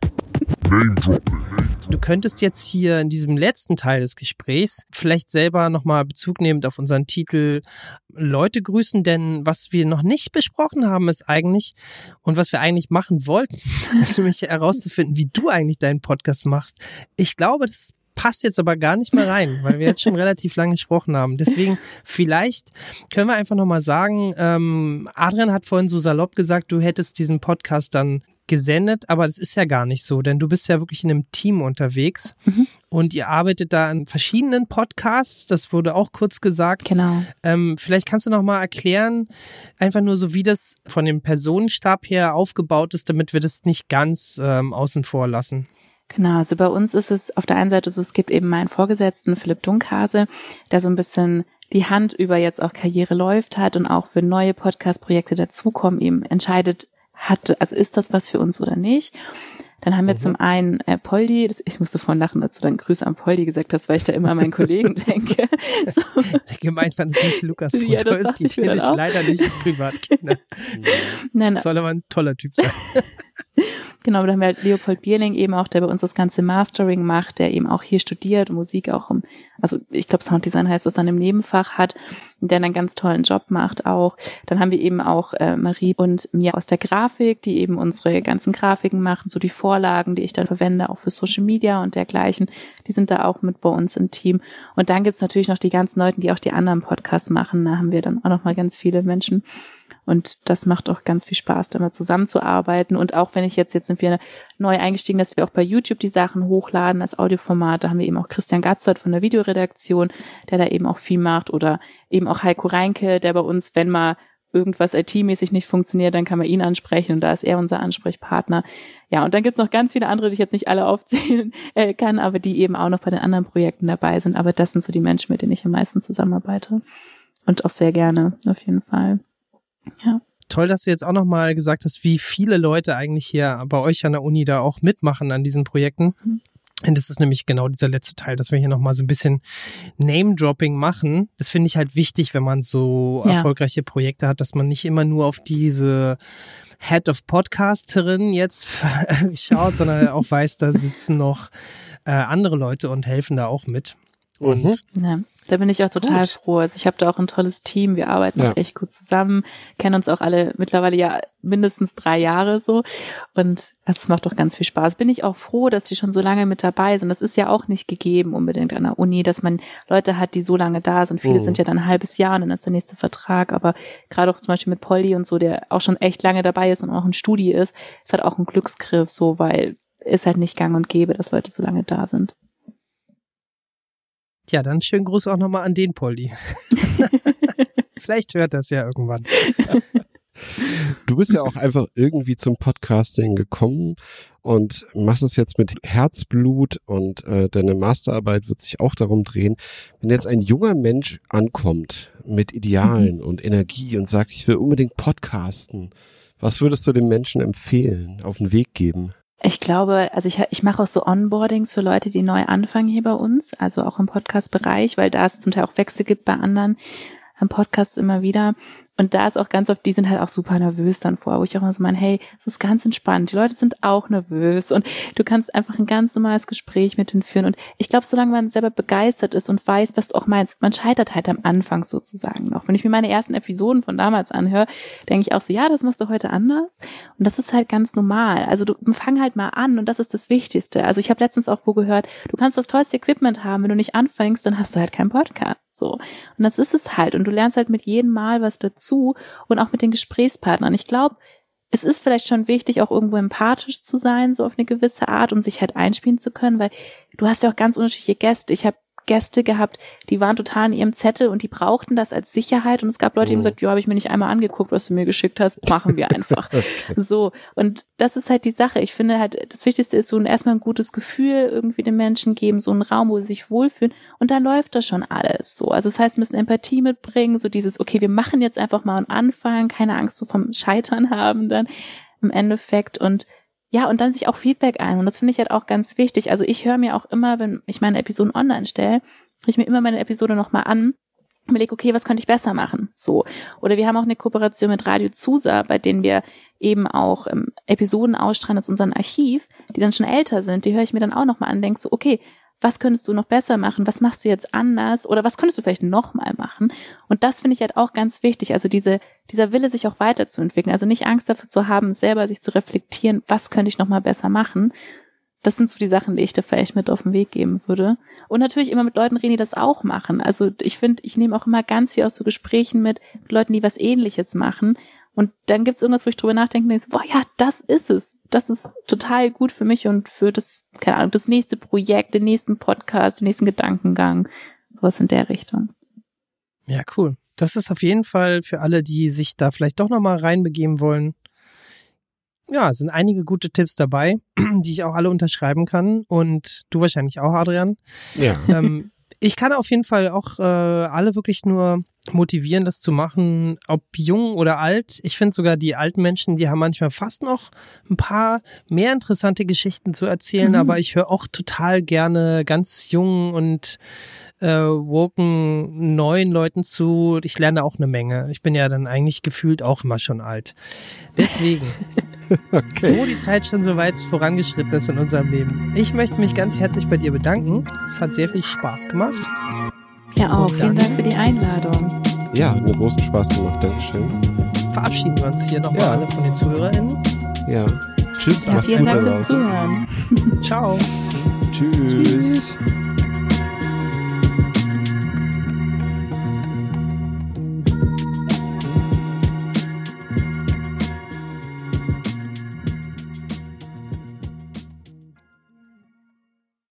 Du könntest jetzt hier in diesem letzten Teil des Gesprächs vielleicht selber nochmal Bezug nehmend auf unseren Titel Leute grüßen, denn was wir noch nicht besprochen haben, ist eigentlich und was wir eigentlich machen wollten, ist nämlich herauszufinden, wie du eigentlich deinen Podcast machst. Ich glaube, das passt jetzt aber gar nicht mehr rein, weil wir jetzt schon relativ lange gesprochen haben. Deswegen vielleicht können wir einfach nochmal sagen, ähm, Adrian hat vorhin so salopp gesagt, du hättest diesen Podcast dann gesendet, aber das ist ja gar nicht so, denn du bist ja wirklich in einem Team unterwegs Mhm. und ihr arbeitet da an verschiedenen Podcasts, das wurde auch kurz gesagt. Genau. Ähm, vielleicht kannst du noch mal erklären, einfach nur so, wie das von dem Personenstab her aufgebaut ist, damit wir das nicht ganz ähm, außen vor lassen. Genau, also bei uns ist es auf der einen Seite so, es gibt eben meinen Vorgesetzten Philipp Dunkhase, der so ein bisschen die Hand über jetzt auch Karriere läuft hat und auch für neue Podcast-Projekte dazukommen, eben entscheidet, hat, also ist das was für uns oder nicht. Dann haben wir Mhm. zum einen äh, Poldi, das, ich musste vorhin lachen, als du dann Grüße an Poldi gesagt hast, weil ich da immer an meinen Kollegen denke. So, Gemeint war natürlich Lukas Ja, das ich den ich leider nicht privat kenne. nein, Soll aber ein toller Typ sein. Genau, da haben wir halt Leopold Bierling eben auch, der bei uns das ganze Mastering macht, der eben auch hier studiert, Musik auch im, also ich glaube Sounddesign heißt das dann im Nebenfach hat, der einen ganz tollen Job macht auch. Dann haben wir eben auch äh, Marie und mir aus der Grafik, die eben unsere ganzen Grafiken machen, so die Vorlagen, die ich dann verwende, auch für Social Media und dergleichen. Die sind da auch mit bei uns im Team. Und dann gibt's natürlich noch die ganzen Leute, die auch die anderen Podcasts machen. Da haben wir dann auch noch mal ganz viele Menschen. Und das macht auch ganz viel Spaß, da mal zusammenzuarbeiten. Und auch wenn ich jetzt, jetzt sind wir neu eingestiegen, dass wir auch bei YouTube die Sachen hochladen als Audioformat. Da haben wir eben auch Christian Gatzert von der Videoredaktion, der da eben auch viel macht. Oder eben auch Heiko Reinke, der bei uns, wenn mal irgendwas IT-mäßig nicht funktioniert, dann kann man ihn ansprechen und da ist er unser Ansprechpartner. Ja, und dann gibt's noch ganz viele andere, die ich jetzt nicht alle aufzählen äh, kann, aber die eben auch noch bei den anderen Projekten dabei sind. Aber das sind so die Menschen, mit denen ich am meisten zusammenarbeite. Und auch sehr gerne, auf jeden Fall. Ja. Toll, dass du jetzt auch noch mal gesagt hast, wie viele Leute eigentlich hier bei euch an der Uni da auch mitmachen an diesen Projekten. Mhm. Und das ist nämlich genau dieser letzte Teil, dass wir hier noch mal so ein bisschen Name-Dropping machen. Das finde ich halt wichtig, wenn man so Ja. erfolgreiche Projekte hat, dass man nicht immer nur auf diese Head of Podcasterin jetzt schaut, sondern auch weiß, da sitzen noch äh, andere Leute und helfen da auch mit. Und Mhm. Ja, da bin ich auch total Gut. froh. Also ich habe da auch ein tolles Team. Wir arbeiten Ja. auch echt gut zusammen, kennen uns auch alle mittlerweile ja mindestens drei Jahre so. Und es macht doch ganz viel Spaß. Bin ich auch froh, dass die schon so lange mit dabei sind. Das ist ja auch nicht gegeben unbedingt an der Uni, dass man Leute hat, die so lange da sind. Viele Mhm. sind ja dann ein halbes Jahr und dann ist der nächste Vertrag. Aber gerade auch zum Beispiel mit Polly und so, der auch schon echt lange dabei ist und auch ein Studi ist, ist halt auch ein Glücksgriff so, weil ist halt nicht gang und gäbe, dass Leute so lange da sind. Ja, dann schönen Gruß auch noch mal an den Poldi. Vielleicht hört das ja irgendwann. Du bist ja auch einfach irgendwie zum Podcasting gekommen und machst es jetzt mit Herzblut und äh, deine Masterarbeit wird sich auch darum drehen. Wenn jetzt ein junger Mensch ankommt mit Idealen und Energie und sagt, ich will unbedingt podcasten, was würdest du dem Menschen empfehlen, auf den Weg geben? Ich glaube, also ich, ich mache auch so Onboardings für Leute, die neu anfangen hier bei uns, also auch im Podcast-Bereich, weil da es zum Teil auch Wechsel gibt bei anderen ähm, Podcasts immer wieder. Und da ist auch ganz oft, die sind halt auch super nervös dann vor, wo ich auch immer so meine, hey, es ist ganz entspannt. Die Leute sind auch nervös und du kannst einfach ein ganz normales Gespräch mit denen führen. Und ich glaube, solange man selber begeistert ist und weiß, was du auch meinst, man scheitert halt am Anfang sozusagen noch. Wenn ich mir meine ersten Episoden von damals anhöre, denke ich auch so, ja, das machst du heute anders. Und das ist halt ganz normal. Also du fang halt mal an und das ist das Wichtigste. Also ich habe letztens auch wo gehört, du kannst das tollste Equipment haben, wenn du nicht anfängst, dann hast du halt keinen Podcast. So. Und das ist es halt. Und du lernst halt mit jedem Mal was dazu und auch mit den Gesprächspartnern. Ich glaube, es ist vielleicht schon wichtig, auch irgendwo empathisch zu sein, so auf eine gewisse Art, um sich halt einspielen zu können, weil du hast ja auch ganz unterschiedliche Gäste. Ich habe Gäste gehabt, die waren total in ihrem Zettel und die brauchten das als Sicherheit. Und es gab Leute, die haben Mhm. gesagt, ja, habe ich mir nicht einmal angeguckt, was du mir geschickt hast, machen wir einfach. Okay. So, und das ist halt die Sache. Ich finde halt, das Wichtigste ist so ein, erstmal ein gutes Gefühl irgendwie den Menschen geben, so einen Raum, wo sie sich wohlfühlen und dann läuft das schon alles so. Also das heißt, wir müssen Empathie mitbringen, so dieses, okay, wir machen jetzt einfach mal und anfangen, keine Angst so vom Scheitern haben dann im Endeffekt und ja, und dann sich auch Feedback ein. Und das finde ich halt auch ganz wichtig. Also ich höre mir auch immer, wenn ich meine Episoden online stelle, höre ich mir immer meine Episode nochmal an und überlege, okay, was könnte ich besser machen? So. Oder wir haben auch eine Kooperation mit Radio Zusa, bei denen wir eben auch ähm, Episoden ausstrahlen aus unserem Archiv, die dann schon älter sind, die höre ich mir dann auch nochmal an, denke so, okay, was könntest du noch besser machen? Was machst du jetzt anders? Oder was könntest du vielleicht nochmal machen? Und das finde ich halt auch ganz wichtig. Also diese, dieser Wille, sich auch weiterzuentwickeln. Also nicht Angst dafür zu haben, selber sich zu reflektieren, was könnte ich nochmal besser machen? Das sind so die Sachen, die ich da vielleicht mit auf den Weg geben würde. Und natürlich immer mit Leuten reden, die das auch machen. Also ich finde, ich nehme auch immer ganz viel aus so Gesprächen mit, mit Leuten, die was ähnliches machen. Und dann gibt es irgendwas, wo ich drüber nachdenke und denke, boah, ja, das ist es. Das ist total gut für mich und für das, keine Ahnung, das nächste Projekt, den nächsten Podcast, den nächsten Gedankengang. Sowas in der Richtung. Ja, cool. Das ist auf jeden Fall für alle, die sich da vielleicht doch nochmal reinbegeben wollen. Ja, es sind einige gute Tipps dabei, die ich auch alle unterschreiben kann. Und du wahrscheinlich auch, Adrian. Ja. Ähm, ich kann auf jeden Fall auch äh, alle wirklich nur motivieren, das zu machen, ob jung oder alt. Ich finde sogar die alten Menschen, die haben manchmal fast noch ein paar mehr interessante Geschichten zu erzählen, Mhm. aber ich höre auch total gerne ganz jungen und äh, woken neuen Leuten zu. Ich lerne auch eine Menge. Ich bin ja dann eigentlich gefühlt auch immer schon alt. Deswegen, Okay. wo die Zeit schon so weit vorangeschritten ist in unserem Leben. Ich möchte mich ganz herzlich bei dir bedanken. Es hat sehr viel Spaß gemacht. Ja auch. Vielen Dank für die Einladung. Ja, hat mir großen Spaß gemacht. Dankeschön. Verabschieden wir uns hier nochmal Ja. alle von den ZuhörerInnen. Ja. Tschüss. Ja, macht's vielen gut Dank da fürs. Zuhören. Ciao. Tschüss.